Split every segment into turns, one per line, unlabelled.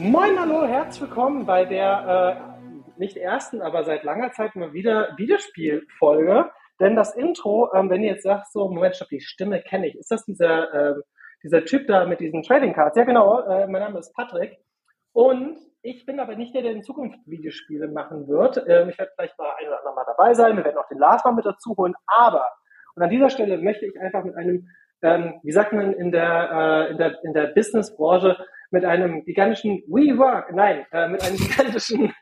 Moin, hallo, herzlich willkommen bei der äh, nicht ersten, aber seit langer Zeit mal wieder Videospielfolge. Denn das Intro, ähm, wenn ihr jetzt sagt, so, Moment, stopp, die Stimme kenne ich. Ist das dieser, äh, dieser Typ da mit diesen Trading Cards? Ja, genau, äh, mein Name ist Patrick. Und ich bin aber nicht der, der in Zukunft Videospiele machen wird. Ähm, ich werde vielleicht mal ein oder andere Mal dabei sein. Wir werden auch den Lars mal mit dazu holen. Aber, und an dieser Stelle möchte ich einfach mit einem, ähm, wie sagt man in der, äh, in der, in der Businessbranche, mit einem gigantischen We Work, nein, äh, mit einem gigantischen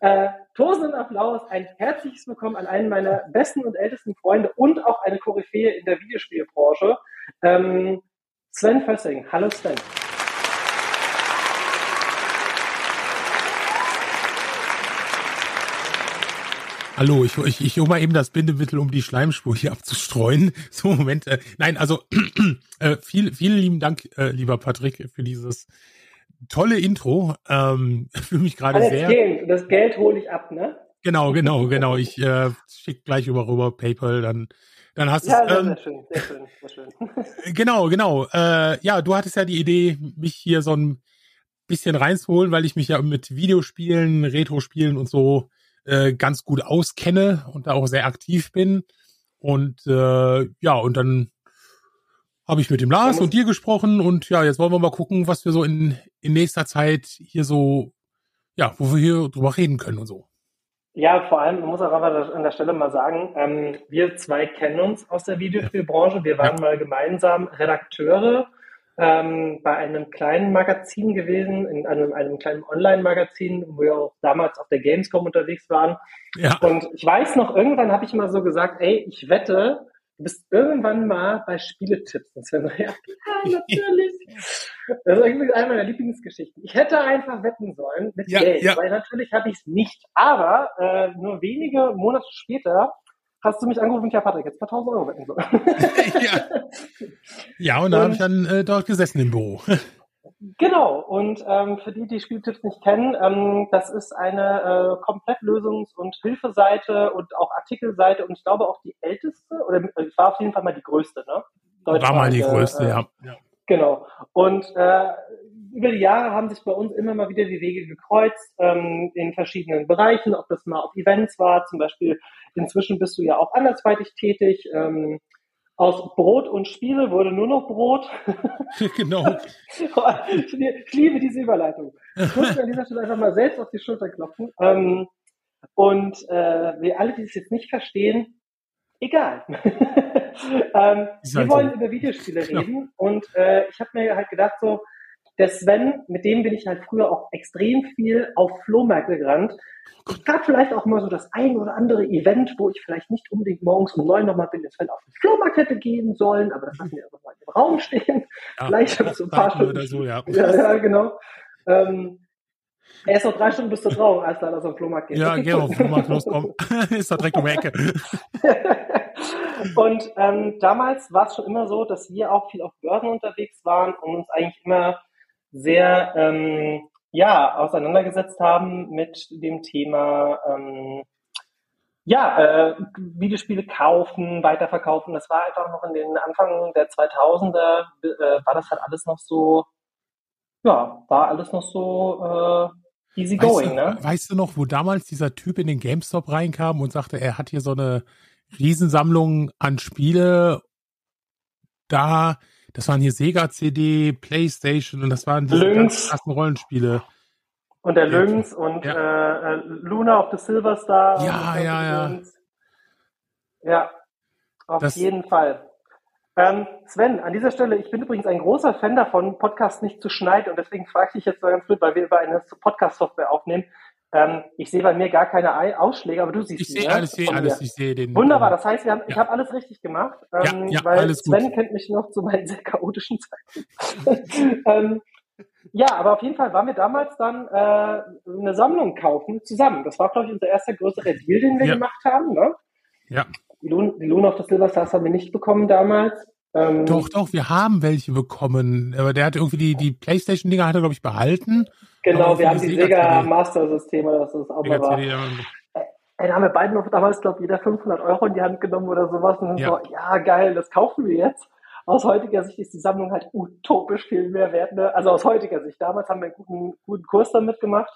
äh, tosenden Applaus ein herzliches Willkommen an einen meiner besten und ältesten Freunde und auch eine Koryphäe in der Videospielbranche, ähm, Sven Fössing. Hallo Sven.
Hallo, ich, ich, ich hole mal eben das Bindemittel, um die Schleimspur hier abzustreuen. So, Moment. Äh, nein, also äh, viel, vielen lieben Dank, äh, lieber Patrick, für dieses tolle Intro. Ähm, fühle mich gerade sehr.
Geld. Das Geld hole ich ab, ne?
Genau, genau, genau. Ich äh, schicke gleich über rüber PayPal, dann dann hast du
ja, sehr, ähm, sehr schön, sehr schön, sehr
schön. genau, genau. Äh, ja, du hattest ja die Idee, mich hier so ein bisschen reinzuholen, weil ich mich ja mit Videospielen, Retro-Spielen und so äh, ganz gut auskenne und da auch sehr aktiv bin. Und äh, ja, und dann habe ich mit dem Lars und dir gesprochen und ja, jetzt wollen wir mal gucken, was wir so in, in nächster Zeit hier so, ja, wo wir hier drüber reden können und so.
Ja, vor allem, man muss auch aber an der Stelle mal sagen, ähm, wir zwei kennen uns aus der Videospielbranche. Wir waren mal gemeinsam Redakteure ähm, bei einem kleinen Magazin gewesen, in einem, einem kleinen Online-Magazin, wo wir auch damals auf der Gamescom unterwegs waren.
Ja.
Und ich weiß noch, irgendwann habe ich mal so gesagt, ey, ich wette, du bist irgendwann mal bei Spieletipps. Und Sven so, ja, klar, natürlich. Das ist irgendwie eine meiner Lieblingsgeschichten. Ich hätte einfach wetten sollen mit
Ja,
Geld,
ja.
weil natürlich habe ich es nicht. Aber äh, nur wenige Monate später hast du mich angerufen, ja Patrick, jetzt ein paar tausend Euro wetten sollen.
ja. ja, und da habe ich dann äh, dort gesessen im Büro.
Genau, und ähm, für die, die Spieltipps nicht kennen, ähm, das ist eine äh, Komplettlösungs- und Hilfeseite und auch Artikelseite und ich glaube auch die älteste, oder äh, war auf jeden Fall mal die größte, ne?
War mal die
Deutschlandweite,
größte,
äh,
ja. ja.
Genau. Und äh, über die Jahre haben sich bei uns immer mal wieder die Wege gekreuzt ähm, in verschiedenen Bereichen, ob das mal auf Events war, zum Beispiel inzwischen bist du ja auch andersweitig tätig. Ähm, aus Brot und Spiele wurde nur noch Brot.
genau.
ich, lie- ich liebe diese Überleitung. Ich muss mir an dieser Stelle einfach mal selbst auf die Schulter klopfen. Ähm, und äh, wir alle, die es jetzt nicht verstehen, egal. ähm, wir wollen über Videospiele
Genau.
reden und äh, ich habe mir halt gedacht, so, der Sven, mit dem bin ich halt früher auch extrem viel auf Flohmärkte gerannt. Ich gab vielleicht auch mal so das ein oder andere Event, wo ich vielleicht nicht unbedingt morgens um neun nochmal bin, den Sven auf den Flohmarkt hätte gehen sollen, aber das lassen wir einfach mal im Raum stehen.
Ja,
Vielleicht habe ich so ein paar Stunden.
oder so, ja.
Ja, ja, genau. Ähm, er ist noch drei Stunden bis zur Trauung, als er aus dem Flohmarkt geht.
Ja, geh auf den Flohmarkt los, komm. ist doch direkt um die Ecke.
und ähm, damals war es schon immer so, dass wir auch viel auf Börsen unterwegs waren und uns eigentlich immer sehr ähm, ja, auseinandergesetzt haben mit dem Thema ähm, ja, äh, Videospiele kaufen, weiterverkaufen. Das war einfach noch in den Anfang der 2000er, äh, war das halt alles noch so, ja, war alles noch so äh, easy
Weißt
going,
du,
ne?
weißt du noch, wo damals dieser Typ in den GameStop reinkam und sagte, er hat hier so eine Riesensammlung an Spiele da, das waren hier Sega CD, Playstation und das waren diese
Lynx.
ganz krassen Rollenspiele.
Und der
Ja.
Lynx und
Ja.
äh, äh, Luna of the Silver Star.
Ja, ja, ja.
Ja, auf
Das-
jeden Fall. Ähm, Sven, an dieser Stelle, ich bin übrigens ein großer Fan davon, Podcasts nicht zu schneiden und deswegen frage ich dich jetzt mal ganz blöd, weil wir über eine Podcast-Software aufnehmen. Ähm, ich sehe bei mir gar keine Ei- Ausschläge, aber du siehst
Ich sehe
ne?
alles, ich sehe alles, ich sehe den.
Wunderbar, das heißt, haben, ich
Ja.
habe alles richtig gemacht, ähm,
Ja, ja,
weil
alles gut.
Sven kennt mich noch zu meinen sehr chaotischen Zeiten. ähm, ja, aber auf jeden Fall waren wir damals dann äh, eine Sammlung kaufen zusammen. Das war, glaube ich, unser erster größerer Deal, den wir gemacht haben. Ne?
Ja.
Die Luna, die Luna of the Silver Stars haben wir nicht bekommen damals. Ähm,
Doch, doch, wir haben welche bekommen. Aber der hat irgendwie die, die Playstation-Dinger hat er, glaube ich, behalten.
Genau, wir haben
die Sega.
Master Systeme, das ist auch mal war. Ey, da haben wir beiden noch damals, glaube ich, jeder 500 Euro in die Hand genommen oder sowas und
Ja.
so, ja, geil, das kaufen wir jetzt. Aus heutiger Sicht ist die Sammlung halt utopisch viel mehr wert. Ne? Also aus heutiger Sicht. Damals haben wir einen guten, guten Kurs damit gemacht.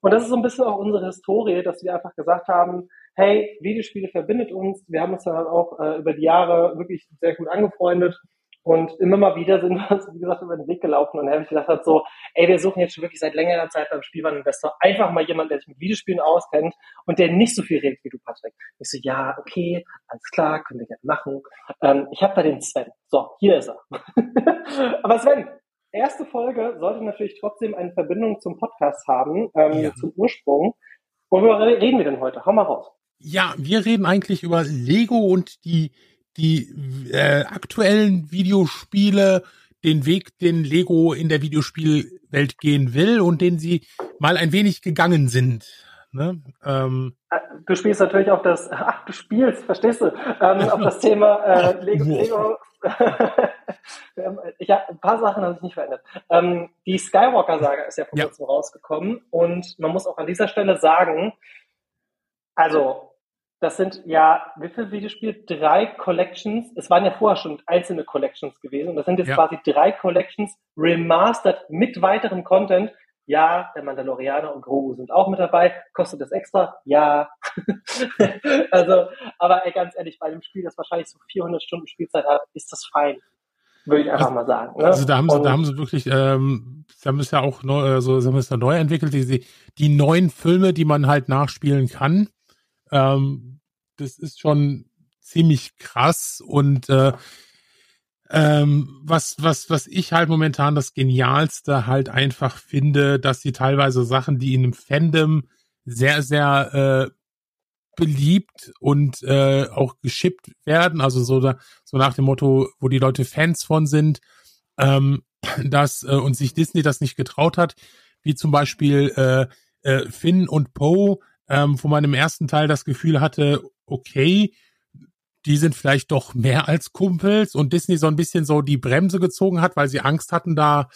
Und das ist so ein bisschen auch unsere Historie, dass wir einfach gesagt haben, hey, Videospiele verbindet uns. Wir haben uns dann halt auch äh, über die Jahre wirklich sehr gut angefreundet. Und immer mal wieder sind wir uns, wie gesagt, über den Weg gelaufen und haben gesagt hat so, ey, wir suchen jetzt schon wirklich seit längerer Zeit beim Spielwareninvestor einfach mal jemanden, der sich mit Videospielen auskennt und der nicht so viel redet wie du, Patrick. Ich so, ja, okay, alles klar, können wir gerne machen. Ähm, ich habe da den Sven. So, hier ist er. Aber Sven, erste Folge sollte natürlich trotzdem eine Verbindung zum Podcast haben, ähm,
Ja.
zum Ursprung. Worüber reden wir denn heute? Hau mal raus.
Ja, wir reden eigentlich über Lego und die, die äh, aktuellen Videospiele, den Weg, den Lego in der Videospielwelt gehen will und den sie mal ein wenig gegangen sind. Ne? Ähm,
Äh, Du spielst natürlich auf das, ach, du spielst, verstehst du, ähm, auf das Thema äh, Lego. Lego. Haben- hab, ein paar Sachen habe ich nicht verändert. Ähm, die Skywalker-Saga ist ja vor
Ja.
kurzem rausgekommen und man muss auch an dieser Stelle sagen, also das sind ja, wie viele Videospiele? Drei Collections. Es waren ja vorher schon einzelne Collections gewesen und das sind jetzt
Ja.
quasi drei Collections remastered mit weiterem Content. Ja, der Mandalorianer und Grogu sind auch mit dabei. Kostet das extra? Ja. also, aber ey, ganz ehrlich, bei einem Spiel, das wahrscheinlich so 400 Stunden Spielzeit hat, ist das fein. Würde ich einfach
Also-
mal sagen. Ne?
also da haben sie,
Und-
da haben sie wirklich, ähm, sie haben es ja auch neu, also sie haben es ja neu entwickelt, die, die neuen Filme, die man halt nachspielen kann. Ähm, das ist schon ziemlich krass und äh, ähm, was, was, was ich halt momentan das Genialste halt einfach finde, dass sie teilweise Sachen, die in einem Fandom sehr, sehr äh, beliebt und äh, auch geschippt werden, also so, da, so nach dem Motto, wo die Leute Fans von sind, ähm, dass äh, und sich Disney das nicht getraut hat, wie zum Beispiel äh, äh, Finn und Poe, ähm, wo man im ersten Teil das Gefühl hatte, okay, die sind vielleicht doch mehr als Kumpels und Disney so ein bisschen so die Bremse gezogen hat, weil sie Angst hatten, da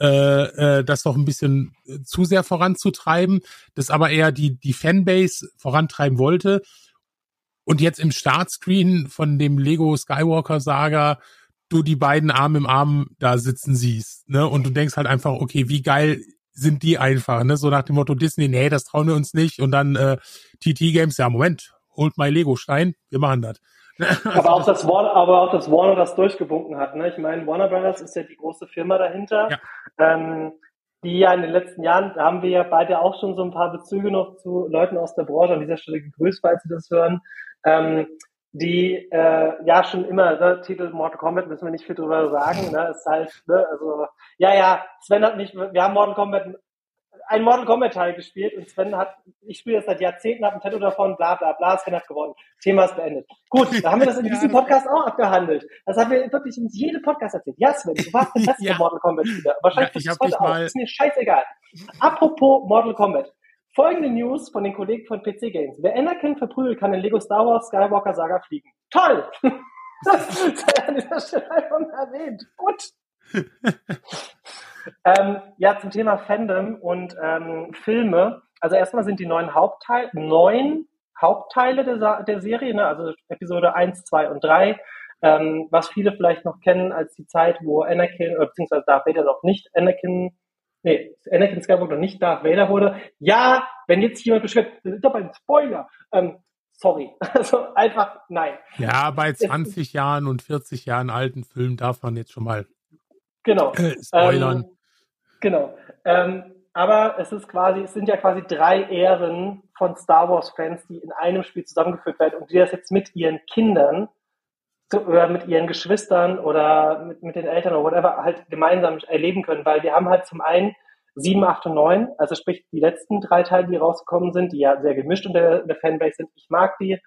äh, äh, das doch ein bisschen äh, zu sehr voranzutreiben, das aber eher die, die Fanbase vorantreiben wollte. Und jetzt im Startscreen von dem Lego Skywalker Saga du die beiden Arm im Arm da sitzen siehst, ne? Und du denkst halt einfach, okay, wie geil sind die einfach, ne? So nach dem Motto Disney, nee, das trauen wir uns nicht. Und dann äh, TT Games, ja, Moment, holt mal Lego Stein, wir machen das.
aber, auch das Warner, aber auch das Warner das durchgewunken hat. Ne? Ich meine, Warner Brothers ist ja die große Firma dahinter. Ja. Ähm, die ja in den letzten Jahren, da haben wir ja beide auch schon so ein paar Bezüge noch zu Leuten aus der Branche, an dieser Stelle gegrüßt, falls Sie das hören, ähm, die äh, ja schon immer, ne, Titel Mortal Kombat müssen wir nicht viel drüber sagen, ne, ist halt, ne, also, ja, ja, Sven hat nicht, wir haben Mortal Kombat ein Mortal Kombat Teil gespielt und Sven hat, ich spiele das seit Jahrzehnten, habe ein Tattoo davon, bla bla bla, Sven hat gewonnen. Thema ist beendet. Gut, da haben wir das in diesem Podcast auch abgehandelt. Das haben wir wirklich in jedem Podcast erzählt. Ja, Sven, du warst der beste ja. Mortal Kombat Spieler. Wahrscheinlich ja, bist du heute auch. Ist mir scheißegal. Apropos Mortal Kombat. Folgende News von den Kollegen von PC Games. Wer Anakin verprügelt, kann in Lego Star Wars Skywalker Saga fliegen. Toll! Das sei an dieser Stelle einfach erwähnt. Gut. ähm, ja, zum Thema Fandom und ähm, Filme. Also erstmal sind die neuen Hauptteile, neun Hauptteile der, der Serie, ne? also Episode 1, 2 und 3, ähm, was viele vielleicht noch kennen als die Zeit, wo Anakin, oder beziehungsweise Darth Vader noch nicht Anakin, nee, Anakin Skywalker nicht Darth Vader wurde. Ja, wenn jetzt jemand beschreibt, das ist doch ein Spoiler. Ähm, sorry. Also einfach nein.
Ja, bei 20 es, Jahren und 40 Jahren alten Filmen darf man jetzt schon mal
Genau. Äh, spoilern. Ähm, genau. Ähm, aber es ist quasi, es sind ja quasi drei Ehren von Star Wars Fans, die in einem Spiel zusammengeführt werden und die das jetzt mit ihren Kindern oder mit ihren Geschwistern oder mit, mit den Eltern oder whatever halt gemeinsam erleben können, weil wir haben halt zum einen 7, 8 und 9, also sprich die letzten drei Teile, die rausgekommen sind, die ja sehr gemischt unter der Fanbase sind. Ich mag die.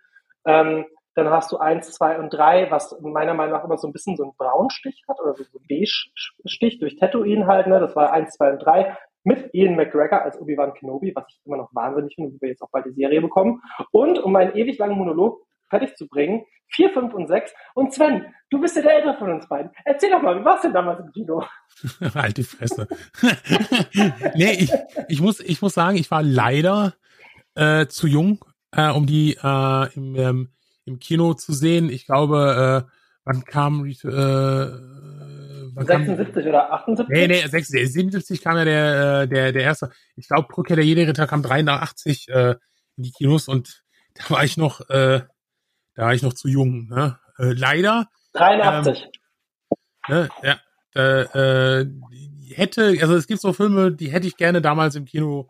Ähm, dann hast du eins, zwei und drei, was meiner Meinung nach immer so ein bisschen so einen Braunstich hat oder so einen Beige-Stich durch Tatooine halt. Ne? Das war eins, zwei und drei mit Ian McGregor als Obi-Wan Kenobi, was ich immer noch wahnsinnig finde, wie wir jetzt auch bald die Serie bekommen. Und um meinen ewig langen Monolog fertig zu bringen, vier, fünf und sechs. Und Sven, du bist ja der Ältere von uns beiden. Erzähl doch mal, wie warst du denn damals im Kino?
die Fresse. nee, ich, ich, muss, ich muss sagen, ich war leider äh, zu jung, äh, um die äh, im, ähm, im Kino zu sehen. Ich glaube, äh, wann kam äh,
wann 76 kam, oder 78? Nee,
nee, 76, 77 kam ja der, äh, der, der erste. Ich glaube, Rückkehr der Jedi-Ritter kam 83 äh, in die Kinos und da war ich noch, äh, da war ich noch zu jung. Ne? Äh, leider.
83.
Ähm, ne, ja, äh, hätte, also es gibt so Filme, die hätte ich gerne damals im Kino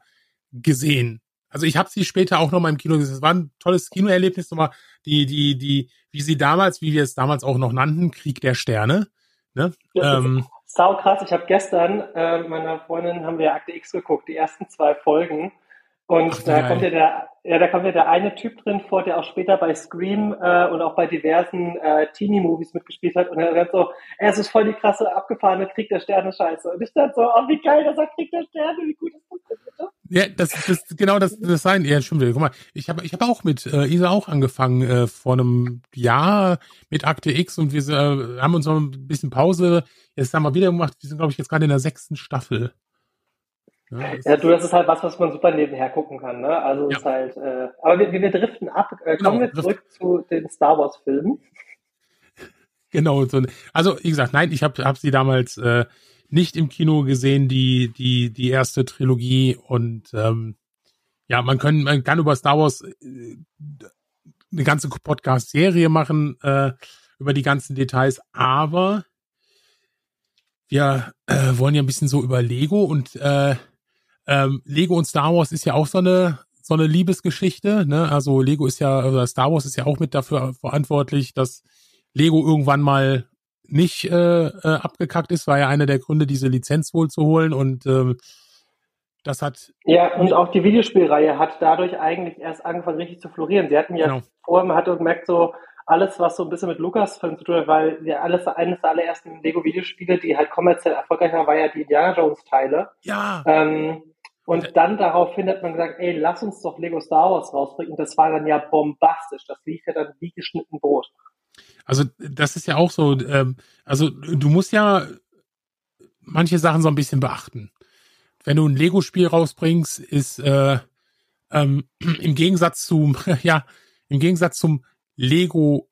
gesehen. Also ich habe sie später auch noch mal im Kino gesehen. Es war ein tolles Kinoerlebnis, nochmal die, die, die, wie sie damals, wie wir es damals auch noch nannten, Krieg der Sterne. Ne?
ähm, sau krass. Ich habe gestern äh, meiner Freundin haben wir Akte X geguckt, die ersten zwei Folgen. Und Ach, da kommt ja der, ja, da kommt ja der eine Typ drin vor, der auch später bei Scream äh, und auch bei diversen äh, Teenie-Movies mitgespielt hat. Und er sagt so, es ist voll die krasse abgefahrene Krieg der Sterne Scheiße. Und ich dachte so, oh, wie geil, das er Krieg der Sterne, wie gut ist das denn bitte?
Ja, das, das genau das, das sein. Ja, stimmt. Guck mal, ich habe ich hab auch mit äh, Isa auch angefangen äh, vor einem Jahr mit Akte X und wir äh, haben uns noch ein bisschen Pause. Jetzt haben wir wieder gemacht. Wir sind, glaube ich, jetzt gerade in der sechsten Staffel.
Ja, ja, du, das ist halt was, was man super nebenher gucken kann. Ne? Also ja. ist halt, äh, aber wir, wir driften ab. Äh, kommen genau, wir zurück zu den Star Wars Filmen.
Genau. So, also wie gesagt, nein, ich habe hab sie damals äh, nicht im Kino gesehen, die die die erste Trilogie und ähm, ja, man kann man kann über Star Wars äh, eine ganze Podcast-Serie machen äh, über die ganzen Details, aber wir äh, wollen ja ein bisschen so über Lego und äh, ähm, Lego und Star Wars ist ja auch so eine so eine Liebesgeschichte. Ne? Also Lego ist ja, oder Star Wars ist ja auch mit dafür verantwortlich, dass Lego irgendwann mal nicht äh, äh, abgekackt ist, war ja einer der Gründe, diese Lizenz wohl zu holen und ähm, das hat.
Ja, und auch die Videospielreihe hat dadurch eigentlich erst angefangen, richtig zu florieren. Sie hatten ja genau. vorher, man hatte gemerkt, so alles, was so ein bisschen mit Lukas-Film zu tun hat, weil ja alles, eines der allerersten Lego-Videospiele, die halt kommerziell erfolgreich waren, war ja die Indiana Jones-Teile.
Ja.
Ähm, und dann daraufhin hat man gesagt, ey, lass uns doch Lego Star Wars rausbringen. Und das war dann ja bombastisch. Das lief ja dann wie geschnitten Brot.
Also das ist ja auch so, ähm, also du musst ja manche Sachen so ein bisschen beachten. Wenn du ein Lego-Spiel rausbringst, ist äh, ähm, im Gegensatz zum, ja, im Gegensatz zum Lego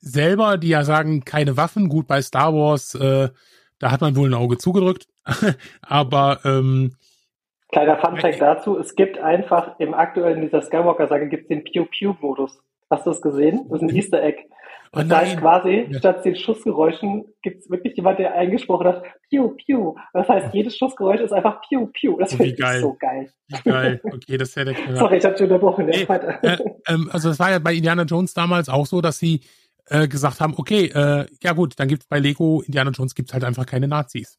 selber, die ja sagen, keine Waffen, gut bei Star Wars, äh, da hat man wohl ein Auge zugedrückt. Aber ähm,
Kleiner Funfact dazu, es gibt einfach im aktuellen dieser Skywalker-Sage gibt es den Pew-Pew-Modus. Hast du das gesehen? Das ist ein Easter Egg. Oh das heißt quasi, ja. statt den Schussgeräuschen gibt es wirklich jemand, der eingesprochen hat, Piu, Piu. Das heißt, jedes Schussgeräusch ist einfach Piu, Piu. Das oh, finde ich so geil.
Wie geil. Okay, das wäre der Knaller.
Sorry, ich habe schon unterbrochen.
Nee, äh, ähm, also es war ja bei Indiana Jones damals auch so, dass sie äh, gesagt haben, okay, äh, ja gut, dann gibt's bei Lego Indiana Jones gibt's halt einfach keine Nazis.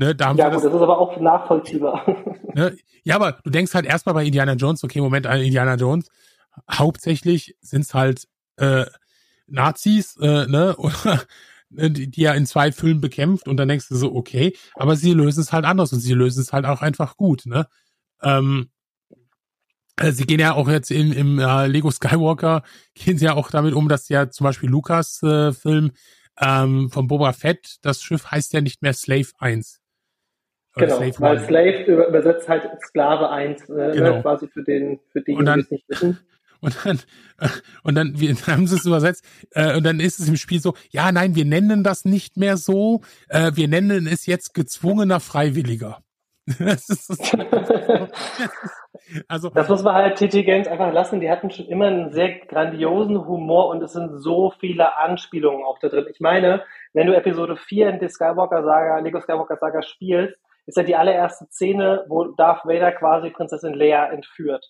Ne, da haben ja, gut, das, das ist aber auch nachvollziehbar.
Ne? Ja, aber du denkst halt erstmal bei Indiana Jones, okay, Moment, Indiana Jones, hauptsächlich sind's halt äh, Nazis, äh, ne, oder ne, die, die er in zwei Filmen bekämpft und dann denkst du so, okay, aber sie lösen es halt anders und sie lösen es halt auch einfach gut, ne? Ähm, äh, sie gehen ja auch jetzt in, im äh, Lego Skywalker, gehen sie ja auch damit um, dass ja zum Beispiel Lukas äh, Film ähm, von Boba Fett, das Schiff heißt ja nicht mehr Slave 1.
Genau, Slave weil Slave übersetzt halt Sklave 1, äh, ne, genau. quasi für den, für die, die es nicht wissen.
Und dann, und dann, wir haben sie es übersetzt, äh, und dann ist es im Spiel so, ja, nein, wir nennen das nicht mehr so, äh, wir nennen es jetzt gezwungener Freiwilliger.
das, ist, also, das muss man halt TT Games einfach lassen. Die hatten schon immer einen sehr grandiosen Humor und es sind so viele Anspielungen auch da drin. Ich meine, wenn du Episode 4 in der Skywalker Saga, Lego Skywalker Saga spielst, ist ja die allererste Szene, wo Darth Vader quasi Prinzessin Leia entführt.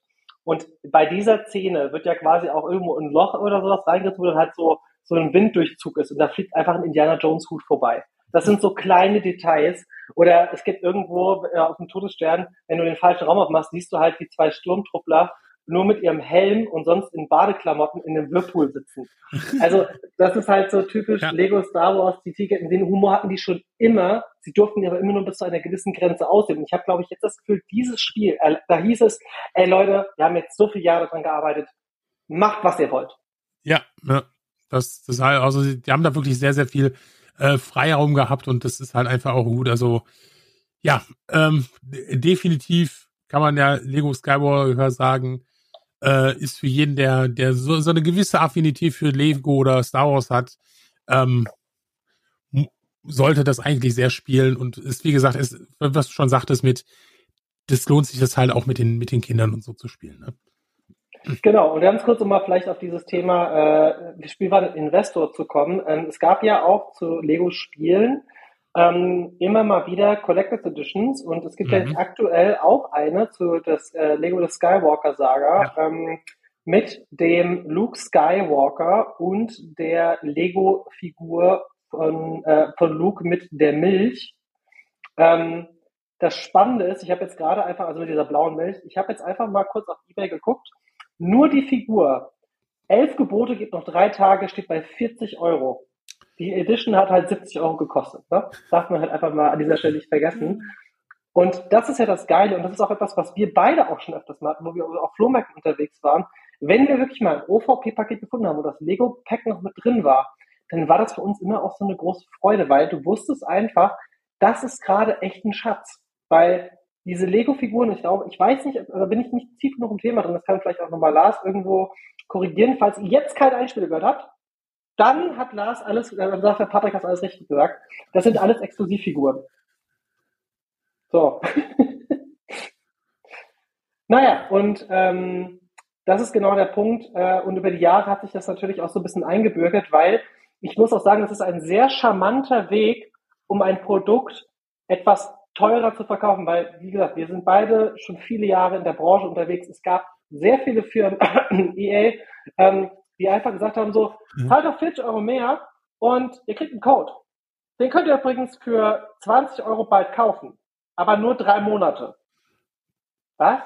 Und bei dieser Szene wird ja quasi auch irgendwo ein Loch oder sowas reingezogen, wo dann halt so, so ein Winddurchzug ist und da fliegt einfach ein Indiana Jones Hut vorbei. Das sind so kleine Details. Oder es gibt irgendwo äh, auf dem Todesstern, wenn du den falschen Raum aufmachst, siehst du halt die zwei Sturmtruppler nur mit ihrem Helm und sonst in Badeklamotten in einem Whirlpool sitzen. Also das ist halt so typisch ja. Lego Star Wars, die Tiger, den Humor hatten die schon immer, sie durften aber immer nur bis zu einer gewissen Grenze aussehen. Und ich habe, glaube ich, jetzt das Gefühl, dieses Spiel, äh, da hieß es, ey Leute, wir haben jetzt so viele Jahre daran gearbeitet, macht, was ihr wollt.
Ja, ja. Das, das halt, also die haben da wirklich sehr, sehr viel äh, Freiraum gehabt und das ist halt einfach auch gut. Also ja, ähm, definitiv kann man ja Lego Skywalker sagen, äh, ist für jeden, der, der so, so eine gewisse Affinität für Lego oder Star Wars hat, ähm, sollte das eigentlich sehr spielen und ist, wie gesagt, ist, was du schon sagtest, mit, das lohnt sich das halt auch mit den, mit den Kindern und so zu spielen. Ne?
Genau, und ganz kurz, um mal vielleicht auf dieses Thema äh, Spielwaren Investor zu kommen. Ähm, es gab ja auch zu Lego-Spielen ähm, immer mal wieder Collectors Editions und es gibt mhm. jetzt aktuell auch eine zu das äh, Lego The Skywalker Saga ja. ähm, mit dem Luke Skywalker und der Lego Figur von, äh, von Luke mit der Milch. Ähm, das Spannende ist, ich habe jetzt gerade einfach, also mit dieser blauen Milch, ich habe jetzt einfach mal kurz auf eBay geguckt. Nur die Figur. Elf Gebote geht noch drei Tage, steht bei 40 Euro die Edition hat halt 70 Euro gekostet. Ne? darf man halt einfach mal an dieser Stelle nicht vergessen. Und das ist ja das Geile und das ist auch etwas, was wir beide auch schon öfters mal hatten, wo wir auf Flohmärkten unterwegs waren. Wenn wir wirklich mal ein OVP-Paket gefunden haben, wo das Lego-Pack noch mit drin war, dann war das für uns immer auch so eine große Freude, weil du wusstest einfach, das ist gerade echt ein Schatz. Weil diese Lego-Figuren, ich glaube, ich weiß nicht, da bin ich nicht tief genug im Thema drin, das kann vielleicht auch nochmal Lars irgendwo korrigieren, falls ihr jetzt kein Einspieler gehört habt, dann hat Lars alles, dann sagt der Patrick hat alles richtig gesagt. Das sind alles Exklusivfiguren. So. naja, und ähm, das ist genau der Punkt. Äh, und über die Jahre hat sich das natürlich auch so ein bisschen eingebürgert, weil ich muss auch sagen, das ist ein sehr charmanter Weg, um ein Produkt etwas teurer zu verkaufen, weil, wie gesagt, wir sind beide schon viele Jahre in der Branche unterwegs. Es gab sehr viele Firmen, EA, ähm, die einfach gesagt haben, so, mhm. zahlt doch 40 Euro mehr und ihr kriegt einen Code. Den könnt ihr übrigens für 20 Euro bald kaufen, aber nur drei Monate. Was?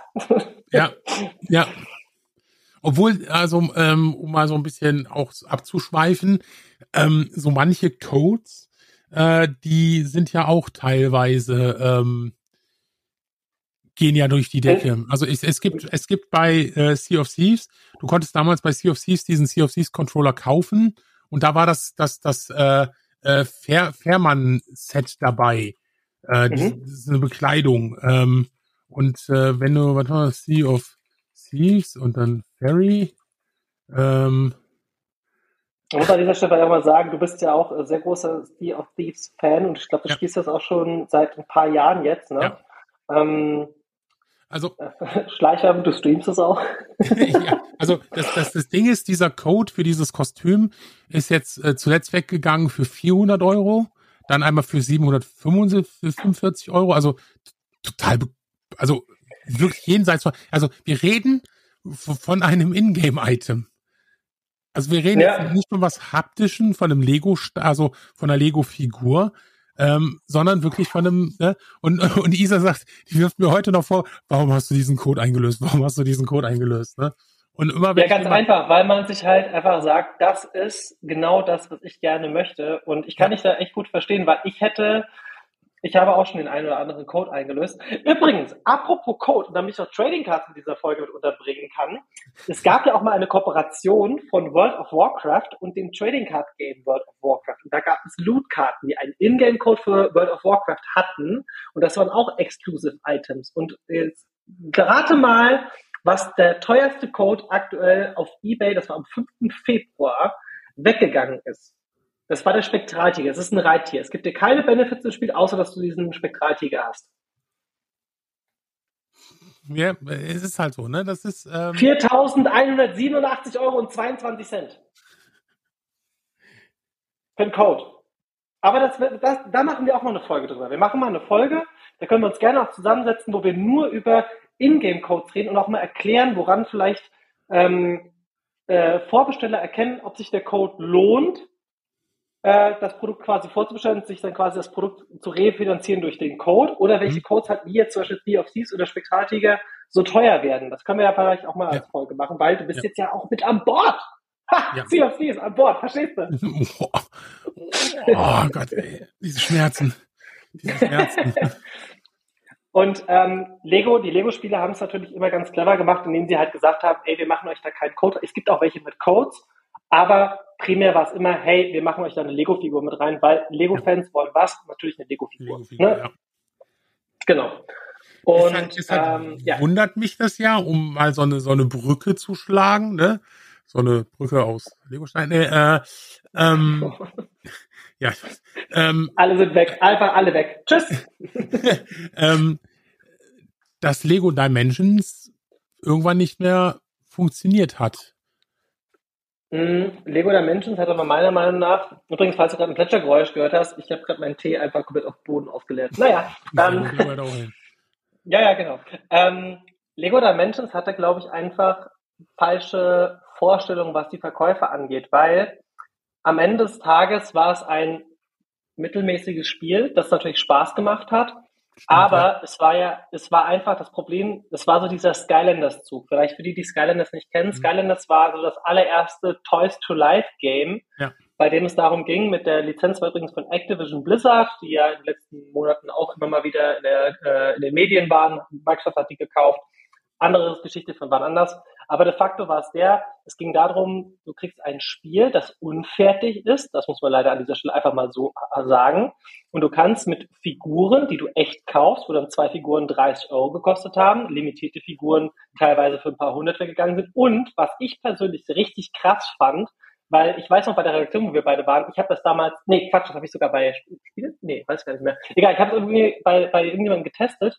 Ja, ja. Obwohl, also, ähm, um mal so ein bisschen auch abzuschweifen, ähm, so manche Codes, äh, die sind ja auch teilweise, ähm, gehen ja durch die Decke. Also es, es gibt, es gibt bei äh, Sea of Thieves, du konntest damals bei Sea of Thieves diesen Sea of Thieves Controller kaufen und da war das, das, das, äh, äh, Fair, Fairmann-Set dabei. Äh, mhm. das, ist eine Bekleidung. Ähm, und äh, wenn du, was war das, Sea of Thieves und dann Ferry, ähm,
ich muss an dieser Stelle auch mal sagen, du bist ja auch sehr großer Sea of Thieves Fan und ich glaube, du ja. spielst das auch schon seit ein paar Jahren jetzt, ne? Ja. Ähm,
also
Schleicher, du streamst es auch.
ja, also das, das, das Ding ist, dieser Code für dieses Kostüm ist jetzt äh, zuletzt weggegangen für 400 Euro, dann einmal für 745 Euro, also total, also wirklich jenseits von, also wir reden von einem Ingame-Item. Also wir reden ja. jetzt nicht von was haptischen, von einem Lego, also von einer Lego-Figur, ähm, sondern wirklich von einem, ne? und, und Isa sagt, die wirft mir heute noch vor, warum hast du diesen Code eingelöst? Warum hast du diesen Code eingelöst? Ne?
Und immer wenn Ja, ganz einfach, weil man sich halt einfach sagt, das ist genau das, was ich gerne möchte. Und ich kann dich da echt gut verstehen, weil ich hätte ich habe auch schon den einen oder anderen Code eingelöst. Übrigens, apropos Code, damit ich auch Trading Cards in dieser Folge mit unterbringen kann. Es gab ja auch mal eine Kooperation von World of Warcraft und dem Trading Card Game World of Warcraft. Und da gab es Loot-Karten, die einen Ingame Code für World of Warcraft hatten. Und das waren auch Exclusive Items. Und jetzt gerate mal, was der teuerste Code aktuell auf eBay, das war am 5. Februar, weggegangen ist. Das war der Spektraltiger. Es ist ein Reittier. Es gibt dir keine Benefits im Spiel, außer dass du diesen Spektraltiger hast.
Ja, es ist halt so, ne? Das ist.
Ähm 4.187 Euro und 22 Cent. Für den Code. Aber das, das, da machen wir auch mal eine Folge drüber. Wir machen mal eine Folge, da können wir uns gerne auch zusammensetzen, wo wir nur über Ingame-Codes reden und auch mal erklären, woran vielleicht ähm, äh, Vorbesteller erkennen, ob sich der Code lohnt äh, das Produkt quasi vorzubestellen und sich dann quasi das Produkt zu refinanzieren durch den Code oder welche mhm. Codes halt wie jetzt zum Beispiel Sea of Thieves oder Spektraltiger so teuer werden. Das können wir ja vielleicht auch mal ja. als Folge machen, weil du bist ja. jetzt ja auch mit an Bord. Ha, ja. Sea of Thieves an Bord, verstehst du?
oh Gott, ey, diese Schmerzen. Diese Schmerzen.
Und ähm, Lego, die Lego-Spiele haben es natürlich immer ganz clever gemacht, indem sie halt gesagt haben, ey, wir machen euch da keinen Code. Es gibt auch welche mit Codes, aber primär war es immer, hey, wir machen euch da eine Lego-Figur mit rein, weil Lego-Fans wollen was? Natürlich eine Lego-Figur. Lego ne? ja. Genau.
Und ist halt, ist halt, ähm, ja. wundert mich das ja, um mal so eine, so eine Brücke zu schlagen, ne? So eine Brücke aus Lego-Stein. Nee, äh, ähm, ja.
Ähm, alle sind weg, einfach alle weg. Tschüss.
ähm, dass Lego Dimensions irgendwann nicht mehr funktioniert hat.
Mm, Lego Dimensions hat aber meiner Meinung nach, übrigens, falls du gerade ein Plätschergeräusch gehört hast, ich habe gerade meinen Tee einfach komplett auf den Boden ausgeleert. Naja, ähm, ja, ja, genau. Ähm, Lego Dimensions hatte, glaube ich, einfach falsche Vorstellungen, was die Verkäufer angeht, weil am Ende des Tages war es ein mittelmäßiges Spiel, das natürlich Spaß gemacht hat, aber es war ja, es war einfach das Problem, es war so dieser Skylanders-Zug. Vielleicht für die, die Skylanders nicht kennen. Mhm. Skylanders war so das allererste Toys to Life Game, ja. bei dem es darum ging, mit der Lizenz war übrigens von Activision Blizzard, die ja in den letzten Monaten auch immer mal wieder in, der, äh, in den Medien waren. Microsoft hat die gekauft. Andere Geschichte von wann anders. Aber de facto war es der, es ging darum, du kriegst ein Spiel, das unfertig ist, das muss man leider an dieser Stelle einfach mal so sagen. Und du kannst mit Figuren, die du echt kaufst, wo dann zwei Figuren 30 Euro gekostet haben, limitierte Figuren teilweise für ein paar hundert weggegangen sind. Und was ich persönlich richtig krass fand, weil ich weiß noch bei der Redaktion, wo wir beide waren, ich habe das damals, nee, Quatsch, das habe ich sogar bei Spielen, nee, weiß gar nicht mehr. Egal, ich habe es irgendwie bei, bei irgendjemandem getestet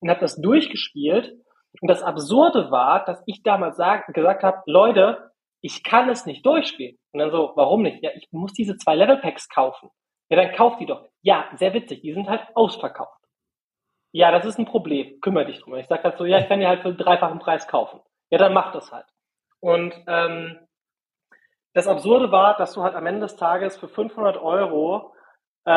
und habe das durchgespielt und das Absurde war, dass ich damals sag, gesagt habe, Leute, ich kann es nicht durchspielen. Und dann so, warum nicht? Ja, ich muss diese zwei Level Packs kaufen. Ja, dann kauft die doch. Ja, sehr witzig, die sind halt ausverkauft. ja, das ist ein Problem, kümmere dich drum. Ich sage halt so, ja, ich kann dir halt für einen dreifachen Preis kaufen. Ja, dann mach das halt. Und ähm, das Absurde war, dass du halt am Ende des Tages für 500 Euro äh,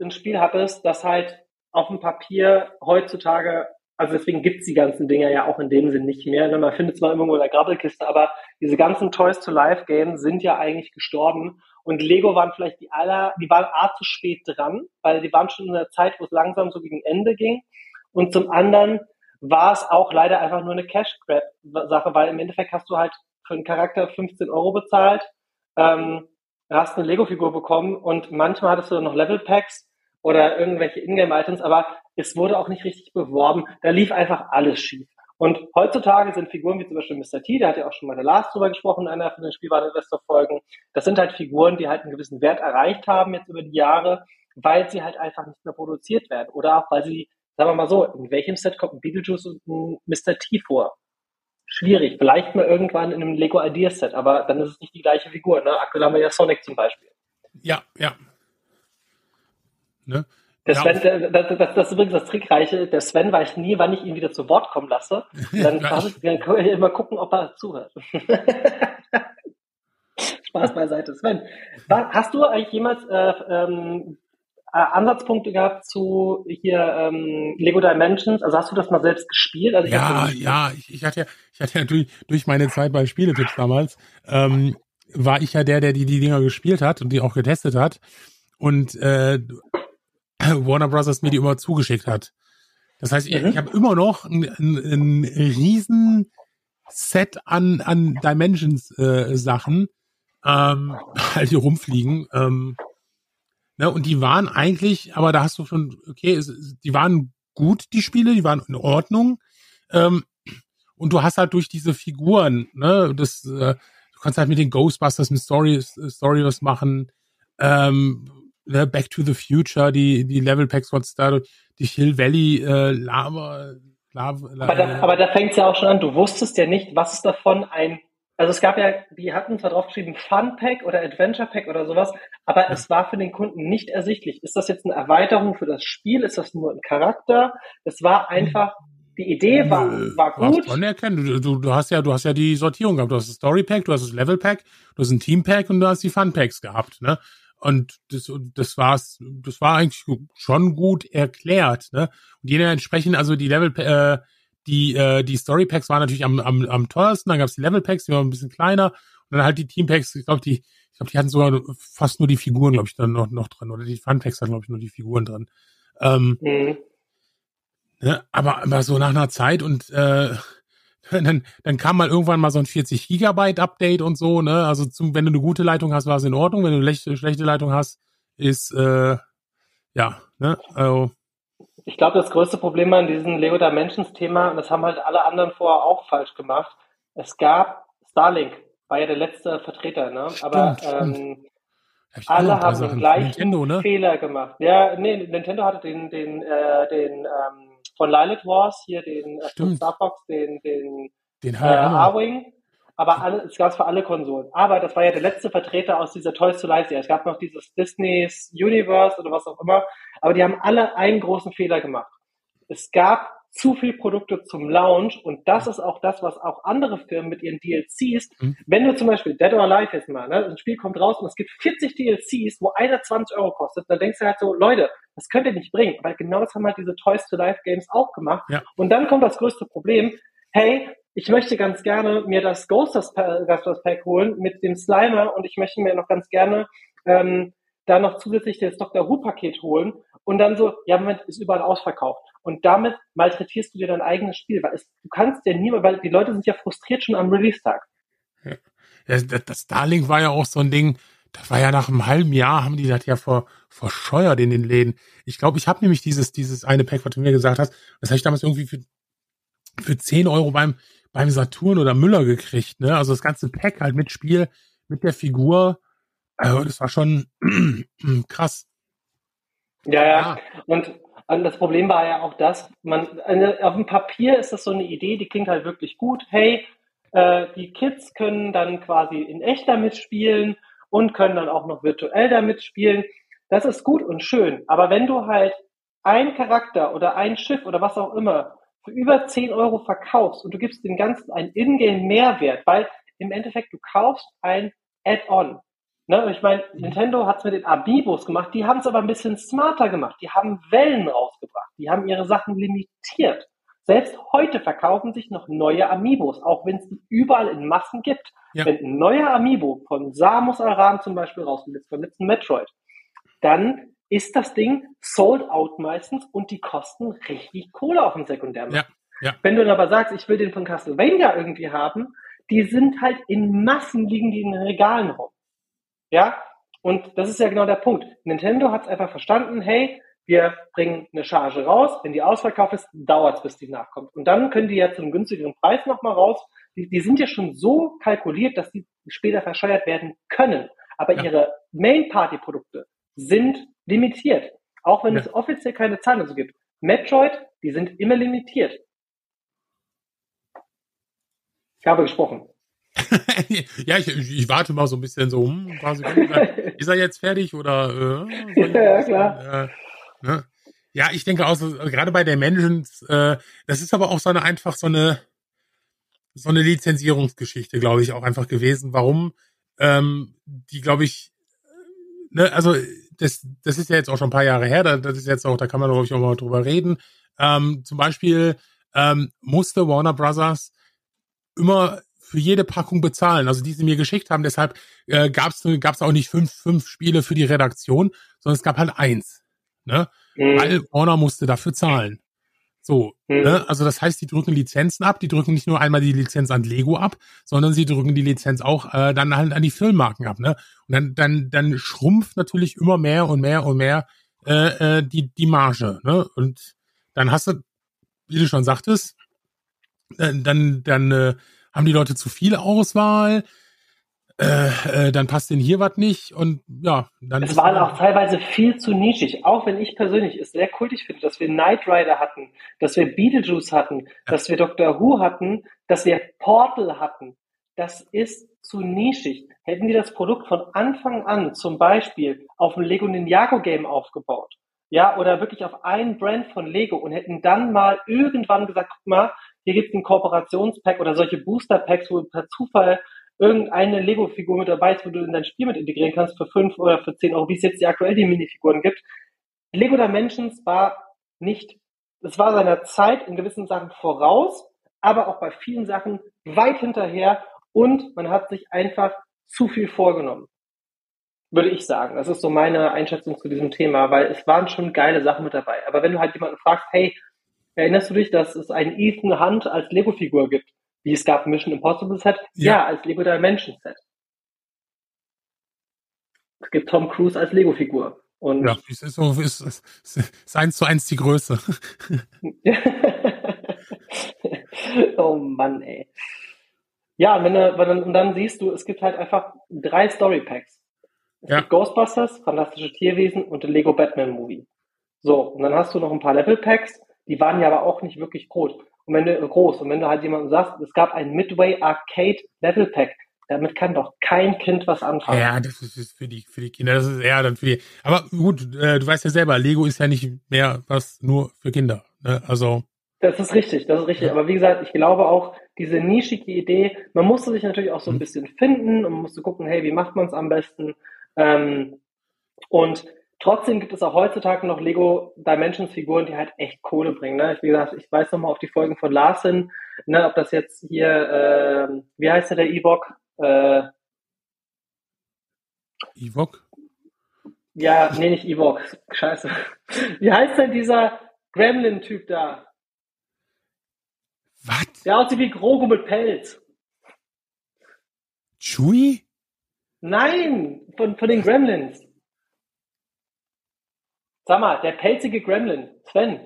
ein Spiel hattest, das halt auf dem Papier heutzutage, also deswegen gibt's die ganzen Dinger ja auch in dem Sinn nicht mehr. Ne? Man findet zwar irgendwo in der Grabbelkiste, aber diese ganzen Toys to Life Games sind ja eigentlich gestorben. Und Lego waren vielleicht die aller, die waren A zu spät dran, weil die waren schon in der Zeit, wo es langsam so gegen Ende ging. Und zum anderen war es auch leider einfach nur eine Cash-Grab-Sache, weil im Endeffekt hast du halt für einen Charakter 15 Euro bezahlt, ähm, hast eine Lego-Figur bekommen und manchmal hattest du noch Level-Packs oder irgendwelche Ingame-Items, aber es wurde auch nicht richtig beworben. Da lief einfach alles schief. Und heutzutage sind Figuren wie zum Beispiel Mr. T, der hat ja auch schon mal der Lars drüber gesprochen in einer von den Spielwareninvestor-Folgen. Das sind halt Figuren, die halt einen gewissen Wert erreicht haben jetzt über die Jahre, weil sie halt einfach nicht mehr produziert werden. Oder auch, weil sie, sagen wir mal so, in welchem Set kommt ein Beetlejuice und ein Mr. T vor? Schwierig. Vielleicht mal irgendwann in einem Lego Ideas Set, aber dann ist es nicht die gleiche Figur. Ne? Aktuell haben wir ja Sonic zum Beispiel.
Ja, ja.
Ne? Der Sven, der, das, das, das ist übrigens das Trickreiche. Der Sven weiß nie, wann ich ihn wieder zu Wort kommen lasse. Dann, kann ich, dann kann ich immer gucken, ob er zuhört. Spaß beiseite. Sven, hast du eigentlich jemals äh, ähm, äh, Ansatzpunkte gehabt zu hier ähm, Lego Dimensions? Also hast du das mal selbst gespielt? Also
ja, ja, ich, ich, hatte ja, ich hatte ja durch, durch meine Zeit bei Spieletipps damals, ähm, war ich ja der, der die, die Dinger gespielt hat und die auch getestet hat. Und äh, Warner Brothers mir die immer zugeschickt hat. Das heißt, mhm. ich habe immer noch ein, ein, ein riesen Set an, an Dimensions-Sachen äh, ähm, halt hier rumfliegen. Ähm, ne, und die waren eigentlich, aber da hast du schon, okay, es, die waren gut, die Spiele, die waren in Ordnung. Ähm, und du hast halt durch diese Figuren, ne, das, äh, du kannst halt mit den Ghostbusters mit Story, Story was machen. Ähm, ne, Back to the Future, die, die Level Packs, was da die Hill Valley äh, Lava,
Lava, Lava. Aber da, aber da fängt es ja auch schon an. Du wusstest ja nicht, was ist davon ein also es gab ja, die hatten zwar draufgeschrieben Fun Pack oder Adventure Pack oder sowas, aber es war für den Kunden nicht ersichtlich. Ist das jetzt eine Erweiterung für das Spiel? Ist das nur ein Charakter? Es war einfach, die Idee war, war gut.
Schon erkennen. Du, du, du hast ja, du hast ja die Sortierung gehabt. Du hast das Story Pack, du hast das Level Pack, du hast ein Team Pack und du hast die Fun Packs gehabt, ne? Und das, das war's, das war eigentlich schon gut erklärt, ne? Und jeder entsprechend, also die Level, äh, die, äh, die Story Packs waren natürlich am, am, am teuersten, dann gab's die Level Packs, die waren ein bisschen kleiner, und dann halt die Team Packs, ich glaube, die, ich glaube, die hatten sogar fast nur die Figuren, glaube ich, dann noch, noch drin, oder die Fun Packs hatten, glaube ich, nur die Figuren drin. Ähm, mhm. ne? aber, aber so nach einer Zeit und äh, dann, dann kam mal irgendwann mal so ein 40 Gigabyte Update und so, ne? Also zum, wenn du eine gute Leitung hast, war es in Ordnung. Wenn du eine schlechte Leitung hast, ist äh, ja, ne? Also,
ich glaube, das größte Problem an diesem Lego Dimensions Thema, und das haben halt alle anderen vorher auch falsch gemacht, es gab Starlink, war ja der letzte Vertreter, ne?
Stimmt,
Aber
stimmt.
Ähm, alle haben den gleichen Nintendo, ne? Fehler gemacht. Ja, nee, Nintendo hatte den, den, äh, den ähm, von Lilith Wars, hier den
äh,
Star Fox, den, den,
den
äh, A-Wing. Aber alle, es gab es für alle Konsolen. Aber das war ja der letzte Vertreter aus dieser Toys to Life. Es gab noch dieses Disney's Universe oder was auch immer. Aber die haben alle einen großen Fehler gemacht. Es gab zu viel Produkte zum Launch und das ist auch das, was auch andere Firmen mit ihren DLCs, mhm. wenn du zum Beispiel Dead or Alive jetzt mal, ne, ein Spiel kommt raus und es gibt 40 DLCs, wo einer 20 Euro kostet, dann denkst du halt so, Leute, das könnt ihr nicht bringen, weil genau das haben halt diese Toys to Life Games auch gemacht. Ja. Und dann kommt das größte Problem, hey, ich möchte ganz gerne mir das Ghostbusters Pack holen mit dem Slimer und ich möchte mir noch ganz gerne ähm, da noch zusätzlich das Dr. Who Paket holen und dann so, ja, Moment, ist überall ausverkauft. Und damit malträtierst du dir dein eigenes Spiel, weil es, du kannst ja niemand, weil die Leute sind ja frustriert schon am Release-Tag.
Ja. Das Starlink war ja auch so ein Ding, das war ja nach einem halben Jahr, haben die das ja ver, verscheuert in den Läden. Ich glaube, ich habe nämlich dieses, dieses eine Pack, was du mir gesagt hast, das habe ich damals irgendwie für, für 10 Euro beim, beim Saturn oder Müller gekriegt, ne? Also das ganze Pack halt mit Spiel, mit der Figur. Also das war schon krass.
Ja, ja. Und und das Problem war ja auch das, man, auf dem Papier ist das so eine Idee, die klingt halt wirklich gut. Hey, äh, die Kids können dann quasi in echt damit spielen und können dann auch noch virtuell damit spielen. Das ist gut und schön. Aber wenn du halt ein Charakter oder ein Schiff oder was auch immer für über 10 Euro verkaufst und du gibst dem Ganzen einen Ingame-Mehrwert, weil im Endeffekt du kaufst ein Add-on. Ne? Ich meine,
Mhm.
Nintendo hat es mit den Amiibos gemacht, die haben es aber ein bisschen smarter gemacht. Die haben Wellen rausgebracht, die haben ihre Sachen limitiert. Selbst heute verkaufen sich noch neue Amiibos, auch wenn es die überall in Massen gibt.
Ja.
Wenn ein neuer Amiibo von Samus Aran zum Beispiel rauskommt, jetzt vom letzten Metroid, dann ist das Ding sold out meistens und die kosten richtig Kohle auf dem Sekundärmarkt.
Ja, ja.
Wenn du dann aber sagst, ich will den von Castlevania irgendwie haben, die sind halt in Massen liegen die in den Regalen rum. Ja, und das ist ja genau der Punkt. Nintendo hat es einfach verstanden, hey, wir bringen eine Charge raus, wenn die ausverkauft ist, dauert es, bis die nachkommt. Und dann können die ja zu einem günstigeren Preis nochmal raus. Die, die sind ja schon so kalkuliert, dass die später verscheuert werden können. Aber
Ja.
ihre Main-Party-Produkte sind limitiert. Auch wenn
Ja.
es offiziell keine Zahlen dazu gibt. Metroid, die sind immer limitiert. Ich habe gesprochen.
ja, ich, ich, warte mal so ein bisschen so, hm, quasi, ist er jetzt fertig oder äh,
Ja, klar.
Äh, ne? Ja, ich denke auch, so, gerade bei Dimensions, äh, das ist aber auch so eine einfach so eine so eine Lizenzierungsgeschichte, glaube ich, auch einfach gewesen. Warum? Ähm, die, glaube ich, ne, also das, das ist ja jetzt auch schon ein paar Jahre her, da, das ist jetzt auch, da kann man, glaube ich, auch mal drüber reden. Ähm, zum Beispiel ähm, musste Warner Brothers immer für jede Packung bezahlen, also die sie mir geschickt haben. Deshalb äh, gab es gab's auch nicht fünf, fünf Spiele für die Redaktion, sondern es gab halt eins. Ne?
Mhm.
Weil Warner musste dafür zahlen. So,
Mhm.
ne? Also das heißt, die drücken Lizenzen ab, die drücken nicht nur einmal die Lizenz an Lego ab, sondern sie drücken die Lizenz auch äh, dann halt an die Filmmarken ab, ne? Und dann, dann, dann schrumpft natürlich immer mehr und mehr und mehr äh, äh, die, die Marge, ne? Und dann hast du, wie du schon sagtest, dann, dann, dann äh, haben die Leute zu viel Auswahl, äh, äh, dann passt denen hier was nicht und ja, dann
Es
ist
war
dann-
auch teilweise viel zu nischig, auch wenn ich persönlich es sehr kultig finde, dass wir Knight Rider hatten, dass wir Beetlejuice hatten, dass wir Doctor Who hatten, dass wir Portal hatten. Das ist zu nischig. Hätten die das Produkt von Anfang an zum Beispiel auf ein Lego Ninjago Game aufgebaut, ja, oder wirklich auf ein Brand von Lego und hätten dann mal irgendwann gesagt, guck mal, hier gibt's ein Kooperationspack oder solche Booster Packs, wo per Zufall irgendeine Lego-Figur mit dabei ist, wo du in dein Spiel mit integrieren kannst für fünf oder für zehn Euro, wie es jetzt die aktuell die Minifiguren gibt. Lego Dimensions war nicht, es war seiner Zeit in gewissen Sachen voraus, aber auch bei vielen Sachen weit hinterher und man hat sich einfach zu viel vorgenommen. Würde ich sagen. Das ist so meine Einschätzung zu diesem Thema, weil es waren schon geile Sachen mit dabei. Aber wenn du halt jemanden fragst, hey, erinnerst du dich, dass es einen Ethan Hunt als Lego-Figur gibt? Wie es gab Mission Impossible Set?
Ja.
Ja, als Lego Dimension Set. Es gibt Tom Cruise als Lego-Figur. Und
Ja, es ist so, ist, ist, ist eins zu eins die Größe.
oh Mann, ey. Ja, und wenn du, wenn und dann siehst du, es gibt halt einfach drei Story Packs. Es
Ja.
gibt Ghostbusters, Fantastische Tierwesen und den Lego Batman Movie. So, und dann hast du noch ein paar Level Packs, die waren ja aber auch nicht wirklich groß. Und wenn du groß, und wenn du halt jemandem sagst, es gab ein Midway Arcade Level Pack, damit kann doch kein Kind was anfangen.
Ja, das ist für die, für die Kinder, das ist eher dann für die. Aber gut, äh, du weißt ja selber, Lego ist ja nicht mehr was nur für Kinder. Ne? Also,
Das ist richtig, das ist richtig.
Ja.
Aber wie gesagt, ich glaube auch, diese nischige Idee, man musste sich natürlich auch so ein
Mhm.
bisschen finden und man musste gucken, hey, wie macht man es am besten? Ähm, und trotzdem gibt es auch heutzutage noch Lego Dimensions Figuren, die halt echt Kohle bringen. Ne? Ich, wie gesagt, ich weiß nochmal auf die Folgen von Larsen, ne, ob das jetzt hier, ähm, wie heißt der, der Ewok? Äh,
Ewok?
ja, nee, nicht Ewok, scheiße. Wie heißt denn dieser Gremlin-Typ da?
Was?
Der aussieht wie Grogu mit Pelz.
Chewie?
Nein, von, von den Gremlins. Sag mal, der pelzige Gremlin, Sven.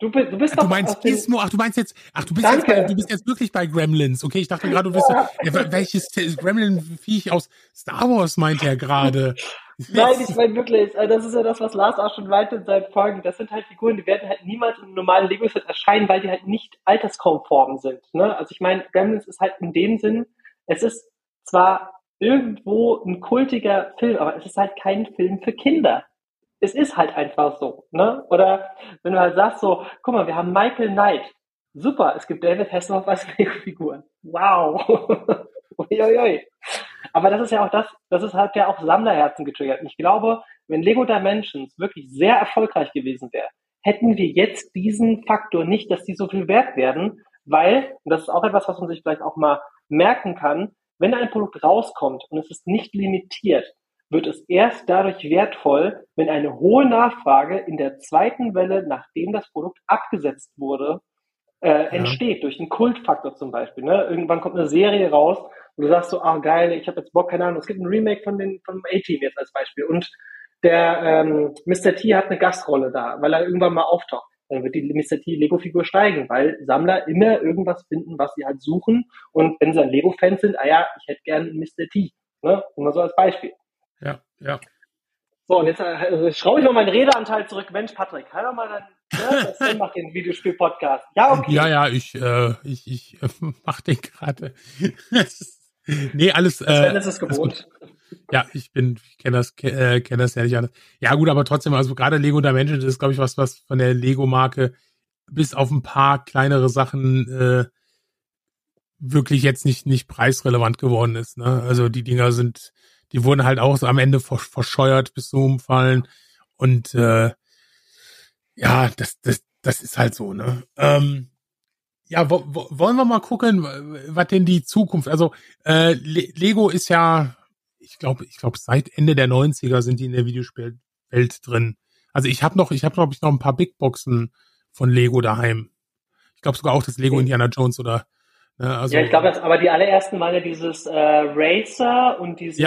Du, bist- du bist
Ach, du
doch
meinst
aus den,
Gizmo? Ach, du meinst jetzt, ach, du bist
Danke.
jetzt, bei, du bist jetzt wirklich bei Gremlins. Okay, ich dachte gerade, du bist, ja, welches Gremlin-Viech aus Star Wars meint er gerade?
Nein, ich meine wirklich, also das ist ja das, was Lars auch schon weiter in seinen Folgen. Das sind halt Figuren, die werden halt niemals im normalen Lego-Set erscheinen, weil die halt nicht alterskonform sind. Ne? Also ich meine, Gremlins ist halt in dem Sinn, es ist zwar irgendwo ein kultiger Film, aber es ist halt kein Film für Kinder. Es ist halt einfach so, ne? Oder wenn du halt sagst so, guck mal, wir haben Michael Knight. Super, es gibt David Hasselhoff als Lego-Figuren. Wow. Uiuiui. Aber das ist ja auch das, das ist halt ja auch Sammlerherzen getriggert. Und ich glaube, wenn Lego Dimensions wirklich sehr erfolgreich gewesen wäre, hätten wir jetzt diesen Faktor nicht, dass die so viel wert werden, weil, und das ist auch etwas, was man sich vielleicht auch mal merken kann, wenn ein Produkt rauskommt und es ist nicht limitiert, wird es erst dadurch wertvoll, wenn eine hohe Nachfrage in der zweiten Welle, nachdem das Produkt abgesetzt wurde, äh, ja. entsteht, durch einen Kultfaktor zum Beispiel. Ne? Irgendwann kommt eine Serie raus und du sagst so, ah geil, ich habe jetzt Bock, keine Ahnung, es gibt ein Remake von den vom A-Team jetzt als Beispiel und der ähm, Mr. T hat eine Gastrolle da, weil er irgendwann mal auftaucht. Dann wird die Mr. T Lego-Figur steigen, weil Sammler immer irgendwas finden, was sie halt suchen. Und wenn sie ein Lego-Fans sind, ah ja, ich hätte gern einen Mr. T. Ne? Nur so als Beispiel.
Ja, ja.
So, und jetzt äh, schraube ich mal meinen Redeanteil zurück. Mensch, Patrick, halt doch mal dein, ne, das macht den Videospiel-Podcast. Ja, okay.
Ja, ja, ich, äh, ich, ich äh, mach den gerade. nee, alles. Äh,
Sven ist gewohnt.
Ja, ich bin, ich kenne das, äh, kenne das ja nicht anders. Ja, gut, aber trotzdem, also gerade Lego Dimensions ist, glaube ich, was, was von der Lego-Marke bis auf ein paar kleinere Sachen äh, wirklich jetzt nicht, nicht preisrelevant geworden ist. Ne? Also die Dinger sind die wurden halt auch so am Ende verscheuert bis zum Umfallen. Und äh, ja, das, das, das ist halt so, ne? Ähm, ja, wo, wo, wollen wir mal gucken, was denn die Zukunft, also äh, Le Lego ist ja, ich glaube, ich glaube, seit Ende der 90er sind die in der Videospielwelt drin. Also ich habe noch, ich habe glaube ich noch ein paar Big Boxen von Lego daheim. Ich glaube sogar auch das Lego Indiana Jones oder
Ne, also, ja, ich glaube, aber die allerersten waren ja dieses äh, Racer und dieses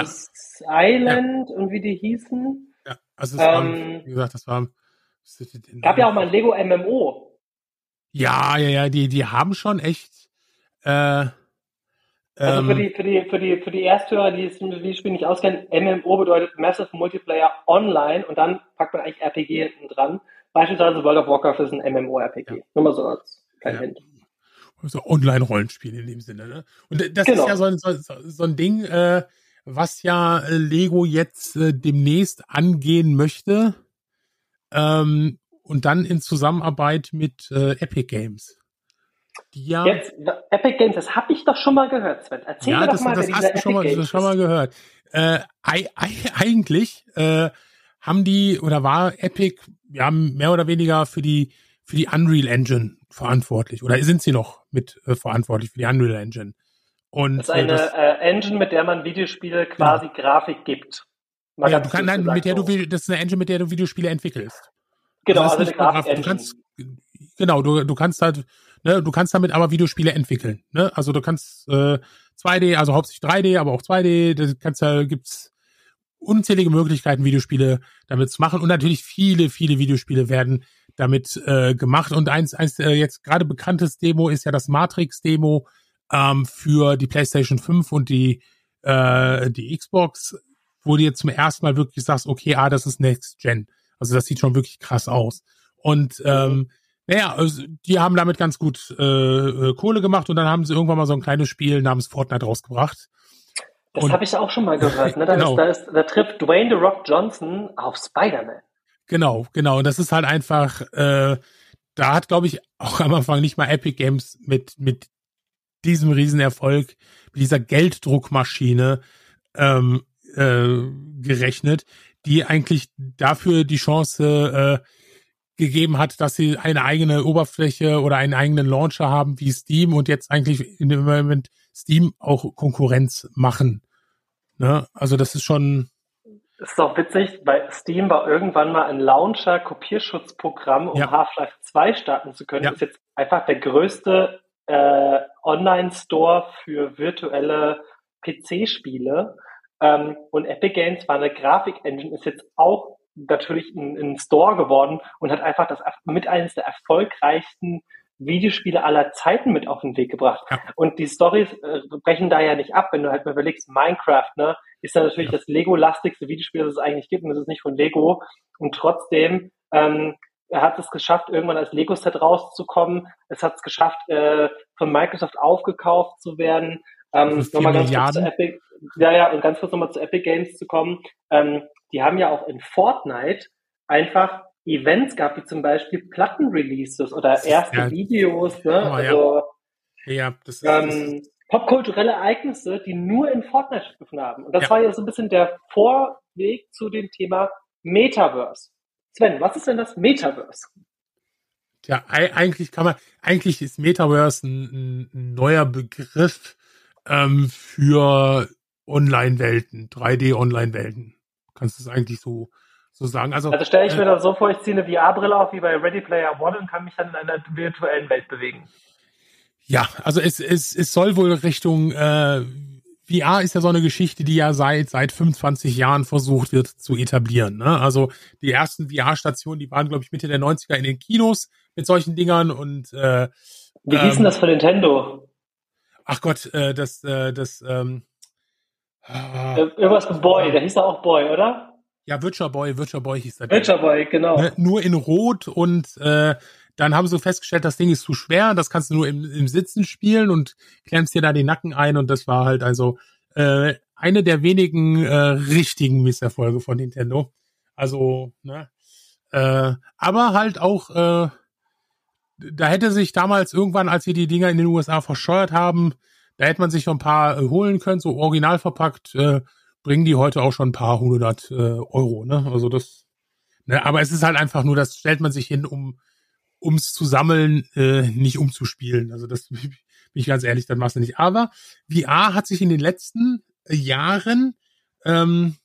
ja. Island ja. und wie die hießen.
Ja, also es ähm, war, wie gesagt, das war.
Gab ja auch mal ein Lego MMO.
Ja, ja, ja, die, die haben schon echt. Äh,
also für ähm, die, für die, für die, für die Ersthörer, die das Spiel nicht auskennen, MMO bedeutet Massive Multiplayer Online und dann packt man eigentlich RPG hinten dran. Beispielsweise World of Warcraft ist ein MMO-RPG. Ja. Nur mal so als klein ja. Hint
so Online-Rollenspiel in dem Sinne. Ne? Und das genau. ist ja so ein, so, so ein Ding, äh, was ja äh, Lego jetzt äh, demnächst angehen möchte. Ähm, und dann in Zusammenarbeit mit äh, Epic Games.
Die ja, jetzt, Epic Games, das habe ich doch schon mal gehört, Sven. Erzähl ja, mir
das,
doch mal,
das hast du schon mal, das schon mal gehört. Äh, eigentlich äh, haben die oder war Epic ja mehr oder weniger für die für die Unreal Engine verantwortlich oder sind sie noch mit äh, verantwortlich für die Unreal Engine?
Und, das ist eine äh, das, äh, Engine, mit der man Videospiele quasi ja. Grafik gibt.
Ja, du kannst, nein, mit der so. du, das ist eine Engine, mit der du Videospiele entwickelst.
Genau, also eine Grafik
du kannst, Genau, du, du kannst halt, ne, du kannst damit aber Videospiele entwickeln. Ne? Also du kannst äh, 2D, also hauptsächlich 3D, aber auch 2D, da kannst ja, gibt's unzählige Möglichkeiten, Videospiele damit zu machen. Und natürlich viele, viele Videospiele werden damit äh, gemacht. Und eins, eins äh, jetzt gerade bekanntes Demo ist ja das Matrix-Demo ähm, für die PlayStation 5 und die, äh, die Xbox, wo du jetzt zum ersten Mal wirklich sagst, okay, ah, das ist Next Gen. Also das sieht schon wirklich krass aus. Und ähm, naja, also die haben damit ganz gut äh, äh, Kohle gemacht und dann haben sie irgendwann mal so ein kleines Spiel namens Fortnite rausgebracht.
Das habe ich auch schon mal gehört. Ne? Da, genau. ist, da, ist, da trifft Dwayne The Rock Johnson auf Spider-Man.
Genau, genau. Und das ist halt einfach, äh, da hat, glaube ich, auch am Anfang nicht mal Epic Games mit, mit diesem Riesenerfolg, mit dieser Gelddruckmaschine ähm, äh, gerechnet, die eigentlich dafür die Chance äh, gegeben hat, dass sie eine eigene Oberfläche oder einen eigenen Launcher haben wie Steam und jetzt eigentlich in dem Moment Steam auch Konkurrenz machen. Ne? Also das ist schon
ist doch witzig, bei Steam war irgendwann mal ein Launcher-Kopierschutzprogramm, um ja. Half-Life 2 starten zu können. Ja. Das ist jetzt einfach der größte äh, Online-Store für virtuelle PC-Spiele. Ähm, und Epic Games war eine Grafik-Engine, ist jetzt auch natürlich ein, ein Store geworden und hat einfach das mit eines der erfolgreichsten Videospiele aller Zeiten mit auf den Weg gebracht. Ja. Und die Stories äh, brechen da ja nicht ab, wenn du halt mal überlegst, Minecraft, ne, ist ja natürlich ja. das Lego-lastigste Videospiel, das es eigentlich gibt, und das ist nicht von Lego. Und trotzdem ähm, er hat es geschafft, irgendwann als Lego-Set rauszukommen. Es hat es geschafft, äh, von Microsoft aufgekauft zu werden. Ähm, nochmal ganz kurz zu Epic, ja, ja, und ganz kurz nochmal zu Epic Games zu kommen. Ähm, die haben ja auch in Fortnite einfach Events gab, wie zum Beispiel Plattenreleases oder erste
ja,
Videos, ne?
Oh,
also
ja, das ist,
ähm, popkulturelle Ereignisse, die nur in Fortnite stattgefunden haben. Und das
Ja.
war ja so ein bisschen der Vorweg zu dem Thema Metaverse. Sven, was ist denn das Metaverse?
Ja, ei- eigentlich kann man, eigentlich ist Metaverse ein, ein, ein neuer Begriff ähm, für Online-Welten, 3D-Online-Welten. Kannst du es eigentlich so, so sagen? Also,
Also stelle ich mir
äh,
das so vor, ich ziehe eine VR-Brille auf wie bei Ready Player One und kann mich dann in einer virtuellen Welt bewegen.
Ja, also es, es, es soll wohl Richtung äh, VR ist ja so eine Geschichte, die ja seit seit 25 Jahren versucht wird zu etablieren. Ne? Also die ersten VR-Stationen, die waren glaube ich Mitte der 90er in den Kinos mit solchen Dingern und äh,
Wie hieß denn
ähm,
das von Nintendo?
ach Gott, äh, das äh, das ähm,
Äh, Irgendwas mit Boy, der hieß doch auch Boy, oder?
ja Virtual Boy, Virtual Boy hieß der.
Witcher Boy, genau.
ne, nur in Rot und äh, dann haben sie festgestellt, das Ding ist zu schwer, das kannst du nur im, im Sitzen spielen und klemmst dir da den Nacken ein und das war halt also äh, eine der wenigen äh, richtigen Misserfolge von Nintendo. Also, ne? Äh, aber halt auch, äh, da hätte sich damals irgendwann, als sie die Dinger in den USA verscheuert haben, da hätte man sich noch ein paar äh, holen können, so original verpackt, äh, bringen die heute auch schon ein paar hundert äh, Euro, ne? Also das, ne, aber es ist halt einfach nur, das stellt man sich hin, um ums zu sammeln, äh, nicht um zu spielen. Also das bin ich ganz ehrlich, das machst du nicht. Aber VR hat sich in den letzten äh, Jahren ähm,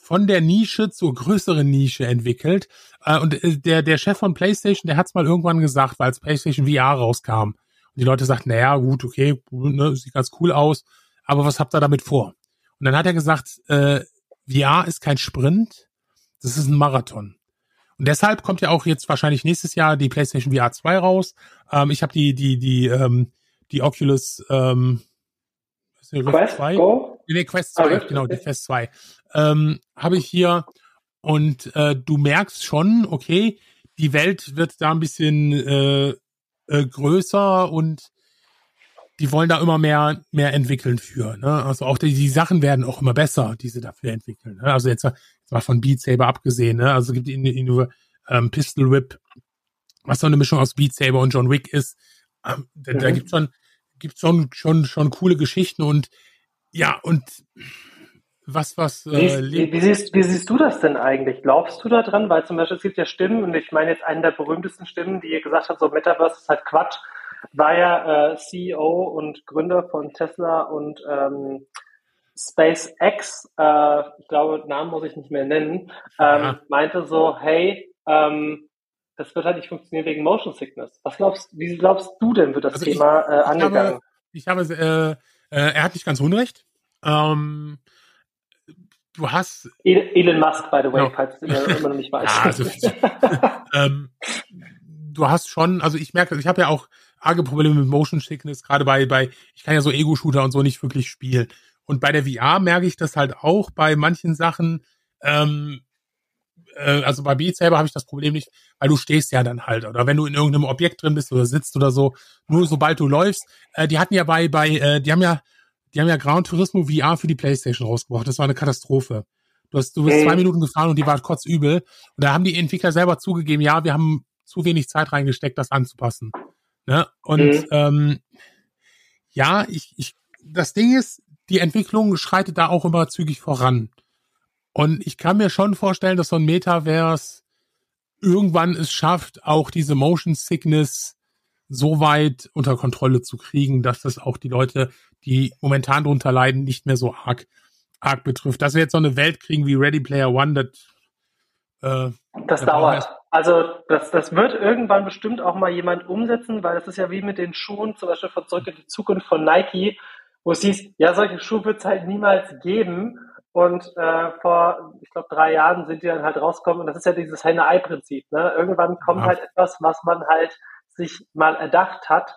von der Nische zur größeren Nische entwickelt. Äh, und äh, der, der Chef von PlayStation, der hat es mal irgendwann gesagt, weil als PlayStation VR rauskam. Und die Leute sagten, naja, gut, okay, ne, sieht ganz cool aus, aber was habt ihr damit vor? Und dann hat er gesagt, äh, VR ist kein Sprint, das ist ein Marathon. Und deshalb kommt ja auch jetzt wahrscheinlich nächstes Jahr die PlayStation VR 2 raus. Ähm, ich habe die, die, die, ähm, die Oculus ähm,
Quest,
2?
Go?
Nee, Quest
Ah,
2,
Rift,
genau, die. Quest 2. Ähm, habe ich hier und äh, du merkst schon, okay, die Welt wird da ein bisschen äh, äh, größer und die wollen da immer mehr mehr entwickeln für. Ne? Also auch die, die Sachen werden auch immer besser, die sie dafür entwickeln. Ne? Also jetzt mal von Beat Saber abgesehen. Ne? Also es gibt in nur ähm, Pistol Whip, was so eine Mischung aus Beat Saber und John Wick ist. Ähm, da, da
Mhm.
gibt's schon gibt's schon schon schon coole Geschichten und ja und was was
Wie,
äh,
wie, wie, siehst, wie siehst du das denn eigentlich? Glaubst du da dran? Weil zum Beispiel es gibt ja Stimmen, und ich meine jetzt eine der berühmtesten Stimmen, die gesagt hat, so Metaverse ist halt Quatsch, war ja äh, CEO und Gründer von Tesla und ähm, SpaceX, äh, ich glaube, Namen muss ich nicht mehr nennen, ähm,
Ja.
meinte so, hey, ähm, das wird halt nicht funktionieren wegen Motion Sickness. Was glaubst, wie glaubst du denn, wird das
Also ich-
Thema äh,
ich
angegangen?
habe, ich habe äh, äh, er hat nicht ganz unrecht. Ähm, du hast
El- Elon Musk, by the way,
Genau.
falls du immer noch nicht weißt.
Ja, also, ähm, du hast schon, also ich merke, ich habe ja auch arge Probleme mit Motion Sickness, gerade bei, bei, ich kann ja so Ego-Shooter und so nicht wirklich spielen. Und bei der VR merke ich das halt auch bei manchen Sachen, ähm, äh, also bei Beat Saber habe ich das Problem nicht, weil du stehst ja dann halt, oder wenn du in irgendeinem Objekt drin bist oder sitzt oder so, nur sobald du läufst, äh, die hatten ja bei, bei, äh, die haben ja, die haben ja Gran Turismo VR für die Playstation rausgebracht, das war eine Katastrophe. Du, hast, du bist
Mhm.
zwei Minuten gefahren und die war kotzübel. Und da haben die Entwickler selber zugegeben, ja, wir haben zu wenig Zeit reingesteckt, das anzupassen. Ne? Und
Mhm.
ähm, ja, ich, ich, das Ding ist, die Entwicklung schreitet da auch immer zügig voran. Und ich kann mir schon vorstellen, dass so ein Metaverse irgendwann es schafft, auch diese Motion Sickness so weit unter Kontrolle zu kriegen, dass das auch die Leute, die momentan drunter leiden, nicht mehr so arg, arg betrifft. Dass wir jetzt so eine Welt kriegen wie Ready Player One, das äh,
Das
Da brauchen wir
dauert. Also das, das wird irgendwann bestimmt auch mal jemand umsetzen, weil das ist ja wie mit den Schuhen, zum Beispiel von Zurück in die Zukunft von Nike, wo es hieß, ja, solche Schuhe wird es halt niemals geben. Und äh, vor, ich glaube, drei Jahren sind die dann halt rausgekommen. Und das ist ja dieses Henne-Ei-Prinzip. Ne? Irgendwann kommt
Ja.
halt etwas, was man halt sich mal erdacht hat.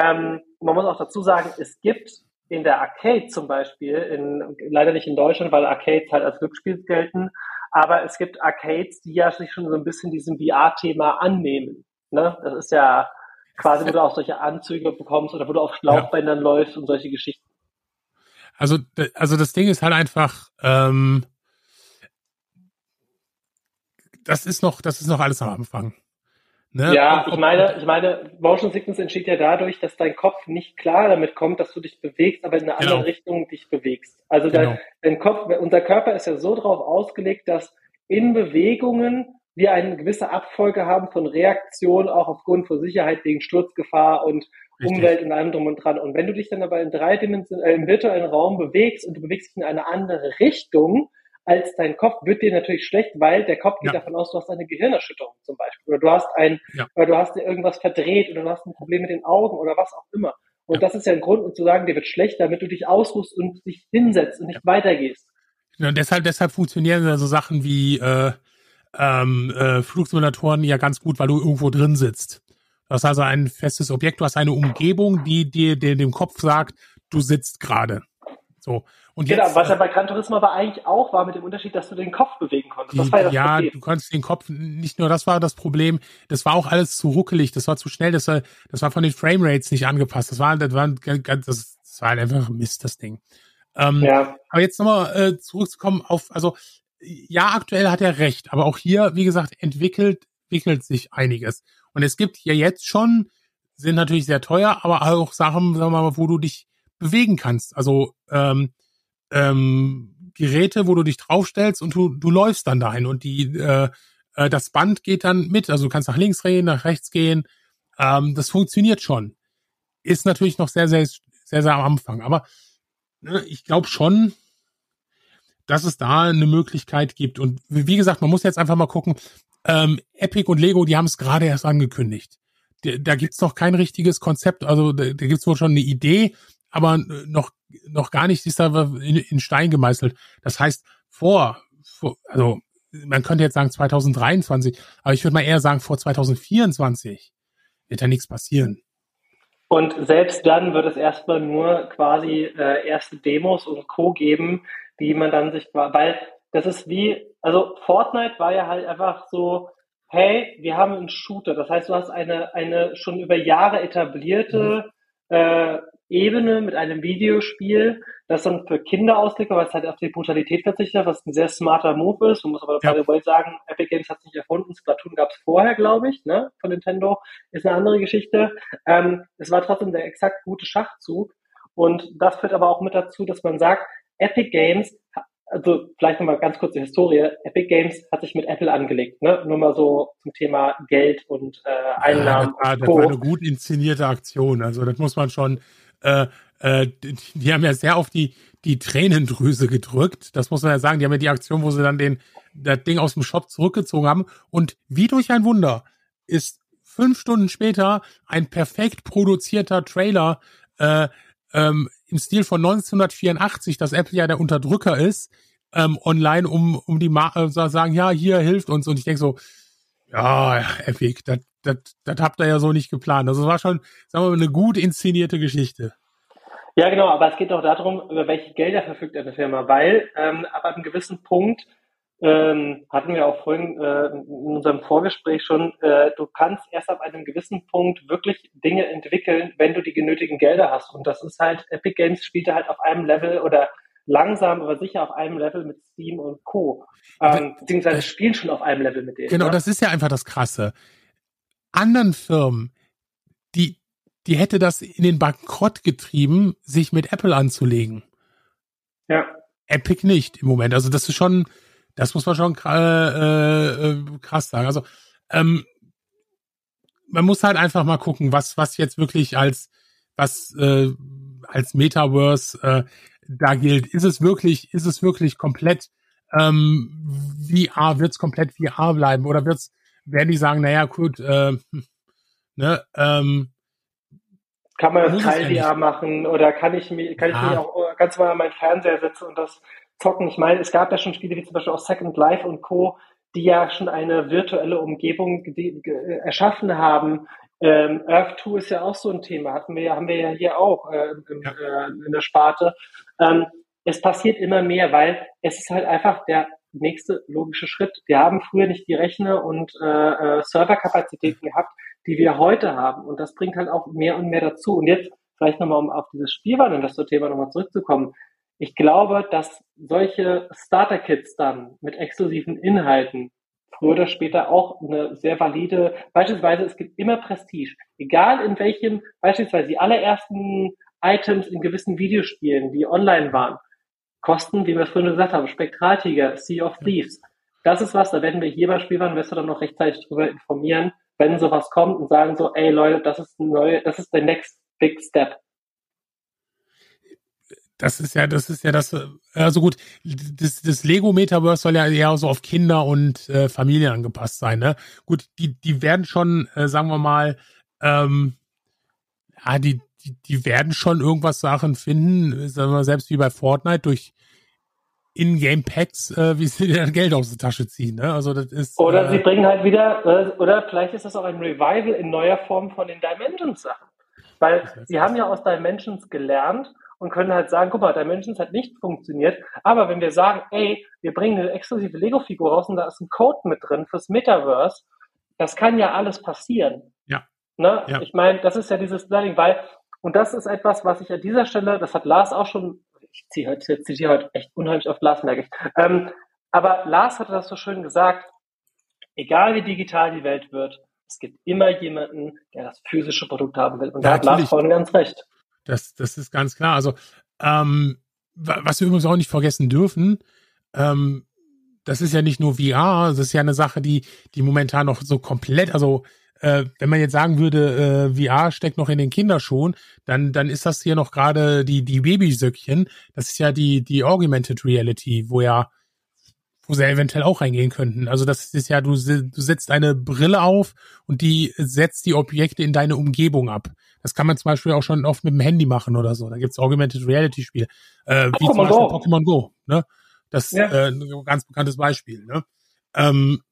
Ähm, man muss auch dazu sagen, es gibt in der Arcade zum Beispiel, in, leider nicht in Deutschland, weil Arcades halt als Glücksspiel gelten, aber es gibt Arcades, die ja sich schon so ein bisschen diesem VR-Thema annehmen. Ne? Das ist ja quasi, wo du auch solche Anzüge bekommst oder wo du auf Schlauchbändern läufst und solche Geschichten.
Also, also das Ding ist halt einfach, ähm, das ist noch, das ist noch alles am Anfang.
Ne? Ja, ich meine, ich meine, Motion Sickness entsteht ja dadurch, dass dein Kopf nicht klar damit kommt, dass du dich bewegst, aber in eine genau. andere Richtung dich bewegst. Also genau. dein, dein Kopf, unser Körper ist ja so darauf ausgelegt, dass in Bewegungen wir eine gewisse Abfolge haben von Reaktionen, auch aufgrund von Sicherheit wegen Sturzgefahr und Richtig. Umwelt und allem drum und dran. Und wenn du dich dann aber in drei Dimensionen, äh, im virtuellen Raum bewegst und du bewegst dich in eine andere Richtung, als dein Kopf, wird dir natürlich schlecht, weil der Kopf geht ja. davon aus, du hast eine Gehirnerschütterung zum Beispiel. Oder du hast ein, ja. oder du hast dir irgendwas verdreht oder du hast ein Problem mit den Augen oder was auch immer. Und ja. das ist ja ein Grund, um zu sagen, dir wird schlecht, damit du dich ausruhst und dich hinsetzt und nicht weitergehst.
Ja, deshalb, deshalb funktionieren so Sachen wie äh, ähm, äh, Flugsimulatoren ja ganz gut, weil du irgendwo drin sitzt. Du hast also ein festes Objekt, du hast eine Umgebung, die dir dem Kopf sagt, du sitzt gerade. So. Und
genau,
jetzt,
was ja äh, bei Gran Turismo aber eigentlich auch war mit dem Unterschied, dass du den Kopf bewegen konntest. Das
war ja, das ja Problem. du konntest den Kopf, nicht nur das war das Problem, das war auch alles zu ruckelig, das war zu schnell, das war, das war von den Framerates nicht angepasst. Das war, das war, das war einfach Mist, das Ding. Ähm, ja. Aber jetzt nochmal äh, zurückzukommen auf, also ja, aktuell hat er recht, aber auch hier, wie gesagt, entwickelt, entwickelt sich einiges. Und es gibt ja jetzt schon, sind natürlich sehr teuer, aber auch Sachen, sagen wir mal, wo du dich bewegen kannst. Also ähm, ähm, Geräte, wo du dich draufstellst und du, du läufst dann dahin und die äh, äh, das Band geht dann mit. Also du kannst nach links gehen, nach rechts gehen. Ähm, das funktioniert schon. Ist natürlich noch sehr, sehr, sehr, sehr am Anfang. Aber ne, ich glaube schon, dass es da eine Möglichkeit gibt. Und wie gesagt, man muss jetzt einfach mal gucken. Ähm, Epic und Lego, die haben es gerade erst angekündigt. Da, da gibt's noch kein richtiges Konzept. Also da, da gibt's wohl schon eine Idee, aber noch, noch gar nicht ist da in, in Stein gemeißelt. Das heißt, vor, vor, also man könnte jetzt sagen 2023, aber ich würde mal eher sagen, vor 2024 wird da nichts passieren.
Und selbst dann wird es erstmal nur quasi äh, erste Demos und Co. geben, die man dann sich, weil das ist wie, also Fortnite war ja halt einfach so, hey, wir haben einen Shooter. Das heißt, du hast eine, eine schon über Jahre etablierte mhm. äh, Ebene mit einem Videospiel, das dann für Kinder ausgelegt war, weil es halt auf die Brutalität verzichtet, was ein sehr smarter Move ist. Man muss aber ja. by the way sagen, Epic Games hat es nicht erfunden. Splatoon gab es vorher, glaube ich, ne, von Nintendo. Ist eine andere Geschichte. Ähm, es war trotzdem der exakt gute Schachzug. Und das führt aber auch mit dazu, dass man sagt, Epic Games also vielleicht nochmal ganz kurze Historie. Epic Games hat sich mit Apple angelegt, ne? Nur mal so zum Thema Geld und äh, Einnahmen.
Ja, das, war, das war eine gut inszenierte Aktion. Also das muss man schon äh, äh, die haben ja sehr auf die, die Tränendrüse gedrückt. Das muss man ja sagen. Die haben ja die Aktion, wo sie dann den, das Ding aus dem Shop zurückgezogen haben. Und wie durch ein Wunder ist fünf Stunden später ein perfekt produzierter Trailer äh, ähm, im Stil von 1984, dass Apple ja der Unterdrücker ist, ähm, online, um, um die Ma äh, sagen, ja, hier hilft uns. Und ich denke so, ja, Epic, das habt ihr ja so nicht geplant. Also es war schon, sagen wir mal, eine gut inszenierte Geschichte.
Ja, genau, aber es geht auch darum, über welche Gelder verfügt eine Firma, weil ähm, ab einem gewissen Punkt ähm, hatten wir auch vorhin äh, in unserem Vorgespräch schon, äh, du kannst erst ab einem gewissen Punkt wirklich Dinge entwickeln, wenn du die genötigen Gelder hast. Und das ist halt, Epic Games spielte halt auf einem Level oder langsam, aber sicher auf einem Level mit Steam und Co. Ähm, beziehungsweise spielen schon auf einem Level mit denen.
Genau, ne? das ist ja einfach das Krasse anderen Firmen, die, die hätte das in den Bankrott getrieben, sich mit Apple anzulegen.
Ja.
Epic nicht im Moment. Also das ist schon, das muss man schon äh, äh, krass sagen. Also ähm, man muss halt einfach mal gucken, was was jetzt wirklich als was äh, als Metaverse äh, da gilt. Ist es wirklich, ist es wirklich komplett ähm, VR? Wird es komplett VR bleiben oder wird es werden die sagen, naja, gut, äh, ne, ähm,
kann man das Teil VR machen oder kann ich mich, kann ich mich auch ganz mal an meinen Fernseher setzen und das zocken? Ich meine, es gab ja schon Spiele wie zum Beispiel auch Second Life und Co., die ja schon eine virtuelle Umgebung erschaffen haben. Ähm, Earth 2 ist ja auch so ein Thema, hatten wir haben wir ja hier auch äh, im, ja. äh, in der Sparte. Ähm, es passiert immer mehr, weil es ist halt einfach der nächste logische Schritt. Wir haben früher nicht die Rechner und äh, äh, Serverkapazitäten gehabt, die wir heute haben. Und das bringt halt auch mehr und mehr dazu. Und jetzt vielleicht nochmal, um auf dieses Spielwareninvestor-Thema nochmal zurückzukommen. Ich glaube, dass solche Starter-Kits dann mit exklusiven Inhalten früher oder später auch eine sehr valide, beispielsweise es gibt immer Prestige, egal in welchem, beispielsweise die allerersten Items in gewissen Videospielen, die online waren, kosten, wie wir es vorhin gesagt haben, Spektraltiger, Sea of Thieves. Das ist was, da werden wir hier bei Spielwareninvestor dann noch rechtzeitig drüber informieren, wenn sowas kommt und sagen so, ey Leute, das ist ein neue, das ist der next big step.
Das ist ja, das ist ja das, also gut, das, das Lego Metaverse soll ja eher so auf Kinder und äh, Familien angepasst sein, ne? Gut, die, die werden schon, äh, sagen wir mal, ähm, ja, die, die, die werden schon irgendwas Sachen finden, sagen wir selbst wie bei Fortnite durch in-Game-Packs, äh, wie sie dann Geld aus der Tasche ziehen. Ne? Also das ist.
Oder
äh,
sie bringen halt wieder, äh, oder vielleicht ist das auch ein Revival in neuer Form von den Dimensions-Sachen. Weil sie haben ja aus Dimensions gelernt und können halt sagen, guck mal, Dimensions hat nicht funktioniert, aber wenn wir sagen, ey, wir bringen eine exklusive Lego-Figur raus und da ist ein Code mit drin fürs Metaverse, das kann ja alles passieren.
Ja.
Ne?
Ja.
Ich meine, das ist ja dieses Learning, weil, und das ist etwas, was ich an dieser Stelle, das hat Lars auch schon ich ziehe heute, zitiere heute echt unheimlich auf Lars, merke ich. Ähm, aber Lars hatte das so schön gesagt, egal wie digital die Welt wird, es gibt immer jemanden, der das physische Produkt haben will. Und
Ja,
da hat Lars vorhin ganz recht.
Das, das ist ganz klar. Also, ähm, wa- was wir übrigens auch nicht vergessen dürfen, ähm, das ist ja nicht nur VR, das ist ja eine Sache, die, die momentan noch so komplett, also äh, wenn man jetzt sagen würde, äh, VR steckt noch in den Kinderschuhen, dann, dann ist das hier noch gerade die, die Babysöckchen. Das ist ja die, die Augmented Reality, wo ja, wo sie eventuell auch reingehen könnten. Also das ist ja, du, du setzt eine Brille auf und die setzt die Objekte in deine Umgebung ab. Das kann man zum Beispiel auch schon oft mit dem Handy machen oder so. Da gibt's Augmented Reality Spiele. Äh, wie zum Beispiel
Go.
Pokémon Go. Ne? Das
Ja.
äh, ein ganz bekanntes Beispiel. Ne? Ähm,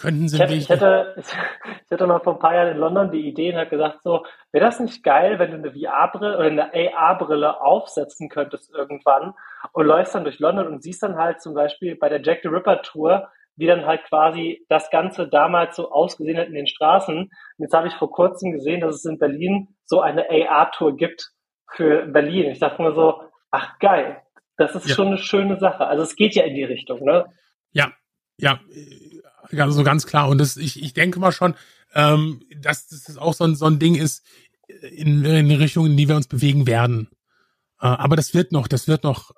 könnten sie
Ich hätte, ich, hätte, ich hätte mal vor ein paar Jahren in London die Idee und habe gesagt, so, wäre das nicht geil, wenn du eine VR-Brille oder eine AR-Brille aufsetzen könntest irgendwann und läufst dann durch London und siehst dann halt zum Beispiel bei der Jack the Ripper Tour, wie dann halt quasi das Ganze damals so ausgesehen hat in den Straßen. Und jetzt habe ich vor kurzem gesehen, dass es in Berlin so eine AR-Tour gibt für Berlin. Ich dachte mir so, ach geil, das ist
Ja.
schon eine schöne Sache. Also es geht ja in die Richtung, ne?
Ja, ja, äh, also ganz klar. Und das, ich, ich denke mal schon, ähm, dass das auch so ein, so ein Ding ist in, in die Richtung, in die wir uns bewegen werden. Äh, aber das wird noch, das wird noch.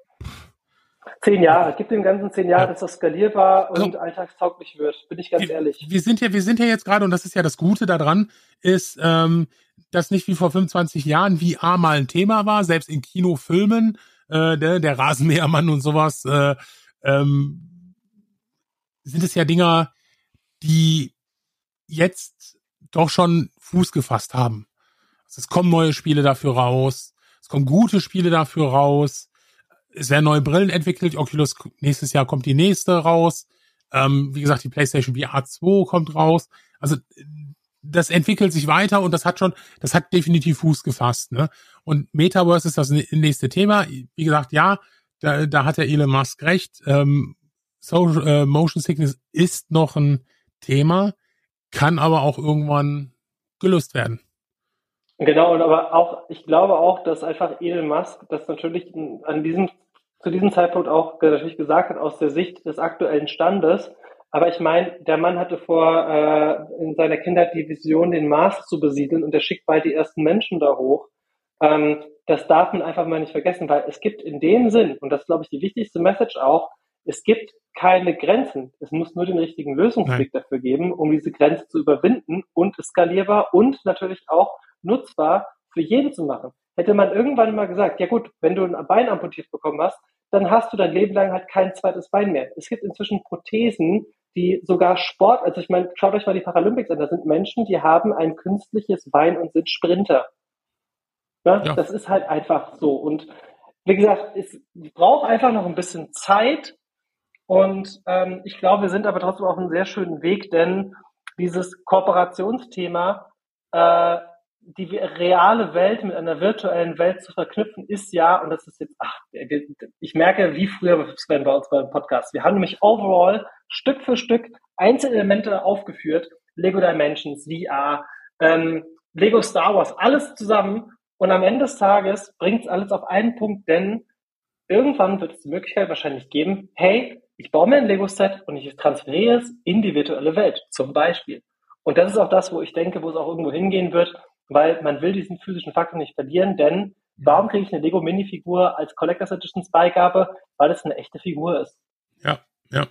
Zehn Jahre, gib dem Ganzen zehn Jahre,
Ja.
dass das skalierbar
Also-
und alltagstauglich wird, bin ich ganz
wir,
ehrlich.
Wir sind ja, wir sind ja jetzt gerade, und das ist ja das Gute daran, ist, ähm, dass nicht wie vor 25 Jahren VR mal ein Thema war, selbst in Kinofilmen, äh, der, der Rasenmähermann und sowas, äh, ähm, sind es ja Dinger, die jetzt doch schon Fuß gefasst haben. Also es kommen neue Spiele dafür raus, es kommen gute Spiele dafür raus, es werden neue Brillen entwickelt, Oculus nächstes Jahr kommt die nächste raus. Ähm, wie gesagt, die PlayStation VR 2 kommt raus. Also das entwickelt sich weiter und das hat schon, das hat definitiv Fuß gefasst. Ne? Und Metaverse ist das nä- nächste Thema. Wie gesagt, ja, da, da hat der Elon Musk recht. Ähm, Social, äh, Motion Sickness ist noch ein Thema, kann aber auch irgendwann gelöst werden.
Genau, und aber auch, ich glaube auch, dass einfach Elon Musk das natürlich an diesem, zu diesem Zeitpunkt auch natürlich gesagt hat, aus der Sicht des aktuellen Standes. Aber ich meine, der Mann hatte vor, äh, in seiner Kindheit die Vision, den Mars zu besiedeln und er schickt bald die ersten Menschen da hoch. Ähm, das darf man einfach mal nicht vergessen, weil es gibt in dem Sinn, und das ist, glaube ich, die wichtigste Message auch, es gibt keine Grenzen. Es muss nur den richtigen Lösungsweg dafür geben, um diese Grenze zu überwinden und skalierbar und natürlich auch nutzbar für jeden zu machen. Hätte man irgendwann mal gesagt, ja gut, wenn du ein Bein amputiert bekommen hast, dann hast du dein Leben lang halt kein zweites Bein mehr. Es gibt inzwischen Prothesen, die sogar Sport, also ich meine, schaut euch mal die Paralympics an, da sind Menschen, die haben ein künstliches Bein und sind Sprinter. Ne?
Ja.
Das ist halt einfach so. Und wie gesagt, es braucht einfach noch ein bisschen Zeit. Und ähm, ich glaube, wir sind aber trotzdem auf einem sehr schönen Weg, denn dieses Kooperationsthema, äh, die reale Welt mit einer virtuellen Welt zu verknüpfen, ist ja, und das ist jetzt, ach, ich merke, wie früher Sven bei uns beim Podcast. Wir haben nämlich overall Stück für Stück Einzelelemente aufgeführt. Lego Dimensions, VR, ähm, Lego Star Wars, alles zusammen. Und am Ende des Tages bringt es alles auf einen Punkt, denn irgendwann wird es die Möglichkeit wahrscheinlich geben, hey, ich baue mir ein Lego-Set und ich transferiere es in die virtuelle Welt, zum Beispiel. Und das ist auch das, wo ich denke, wo es auch irgendwo hingehen wird, weil man will diesen physischen Faktor nicht verlieren, denn warum kriege ich eine Lego-Minifigur als Collectors Editions Beigabe? Weil es eine echte Figur ist.
Ja, ja.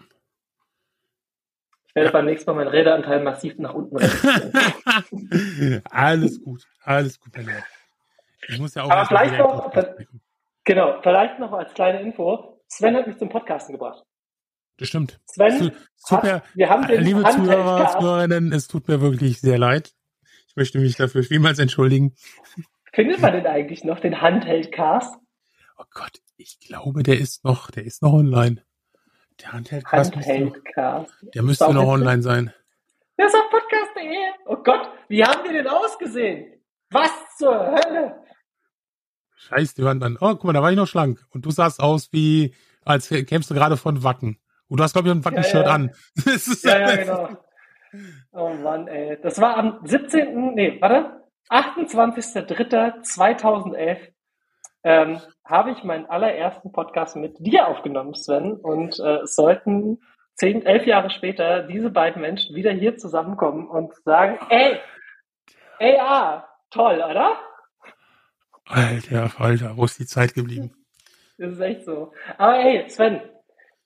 Ich werde beim nächsten Mal meinen Räderanteil massiv nach unten reduzieren.
alles gut, alles gut, mein Lieber. Ich muss ja auch
Aber vielleicht noch-
reinkommen.
Genau, vielleicht noch als kleine Info. Sven hat mich zum Podcasten gebracht.
Das stimmt.
Sven,
tut mir,
hat, wir haben den
liebe
Handheld
Zuhörer. Zuhörerinnen, es tut mir wirklich sehr leid. Ich möchte mich dafür vielmals entschuldigen.
Findet man den eigentlich noch, den Handheld-Cast?
Oh Gott, ich glaube, der ist noch, der ist noch online. Der Handheld-Cast
Handheld-Cast.
der müsste noch online sein.
Der ist auf podcast.de. Oh Gott, wie haben wir denn ausgesehen? Was zur Hölle?
Scheiß die Wand an. Oh, guck mal, da war ich noch schlank. Und du sahst aus wie, als kämst du gerade von Wacken. Und du hast, glaube ich, ein Wacken-Shirt
ja.
an. Das ist
Ja, ja, genau. Oh Mann, ey. Das war am 17., nee, warte, 28.03.2011 ähm, habe ich meinen allerersten Podcast mit dir aufgenommen, Sven. Und äh, es sollten zehn, elf Jahre später diese beiden Menschen wieder hier zusammenkommen und sagen, ey, ey, ah, toll, oder?
Alter, Alter, wo ist die Zeit geblieben?
Das ist echt so. Aber hey, Sven,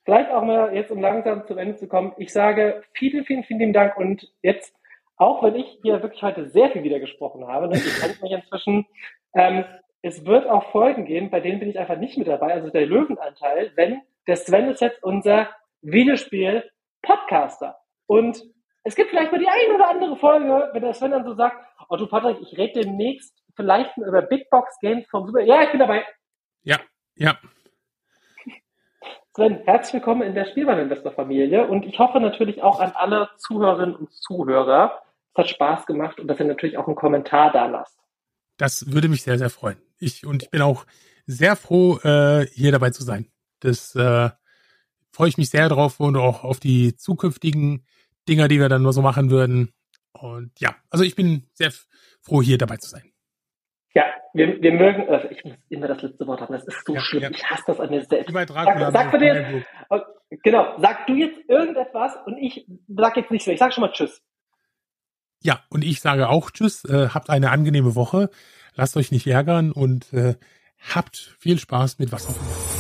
vielleicht auch mal jetzt, um langsam zum Ende zu kommen. Ich sage vielen, vielen, vielen lieben Dank und jetzt, auch wenn ich hier wirklich heute sehr viel wieder gesprochen habe, ne, ich kennt mich inzwischen, ähm, es wird auch Folgen geben, bei denen bin ich einfach nicht mit dabei, also der Löwenanteil, wenn der Sven ist jetzt unser Videospiel-Podcaster. Und es gibt vielleicht mal die eine oder andere Folge, wenn der Sven dann so sagt, oh du Patrick, ich rede demnächst vielleicht über Big Box Games vom Super. Ja, ich bin dabei.
Ja, ja.
Sven, herzlich willkommen in der Spielwareninvestor-Familie und ich hoffe natürlich auch an alle Zuhörerinnen und Zuhörer. Es hat Spaß gemacht und dass ihr natürlich auch einen Kommentar da lasst.
Das würde mich sehr, sehr freuen. Ich, und ich bin auch sehr froh, äh, hier dabei zu sein. Das äh, freue ich mich sehr drauf und auch auf die zukünftigen Dinger, die wir dann nur so machen würden. Und ja, also ich bin sehr froh, hier dabei zu sein.
Ja, wir, wir mögen, äh, ich muss immer das letzte Wort haben, das ist so
Ja,
schlimm.
ja.
Ich hasse das an mir selbst.
Dracula.
Sag, sag jetzt,
Hamburg.
oh, genau, sag du jetzt irgendetwas und ich sag jetzt nicht so, ich sag schon mal Tschüss.
Ja, und ich sage auch Tschüss, äh, habt eine angenehme Woche, lasst euch nicht ärgern und äh, habt viel Spaß mit was auch immer.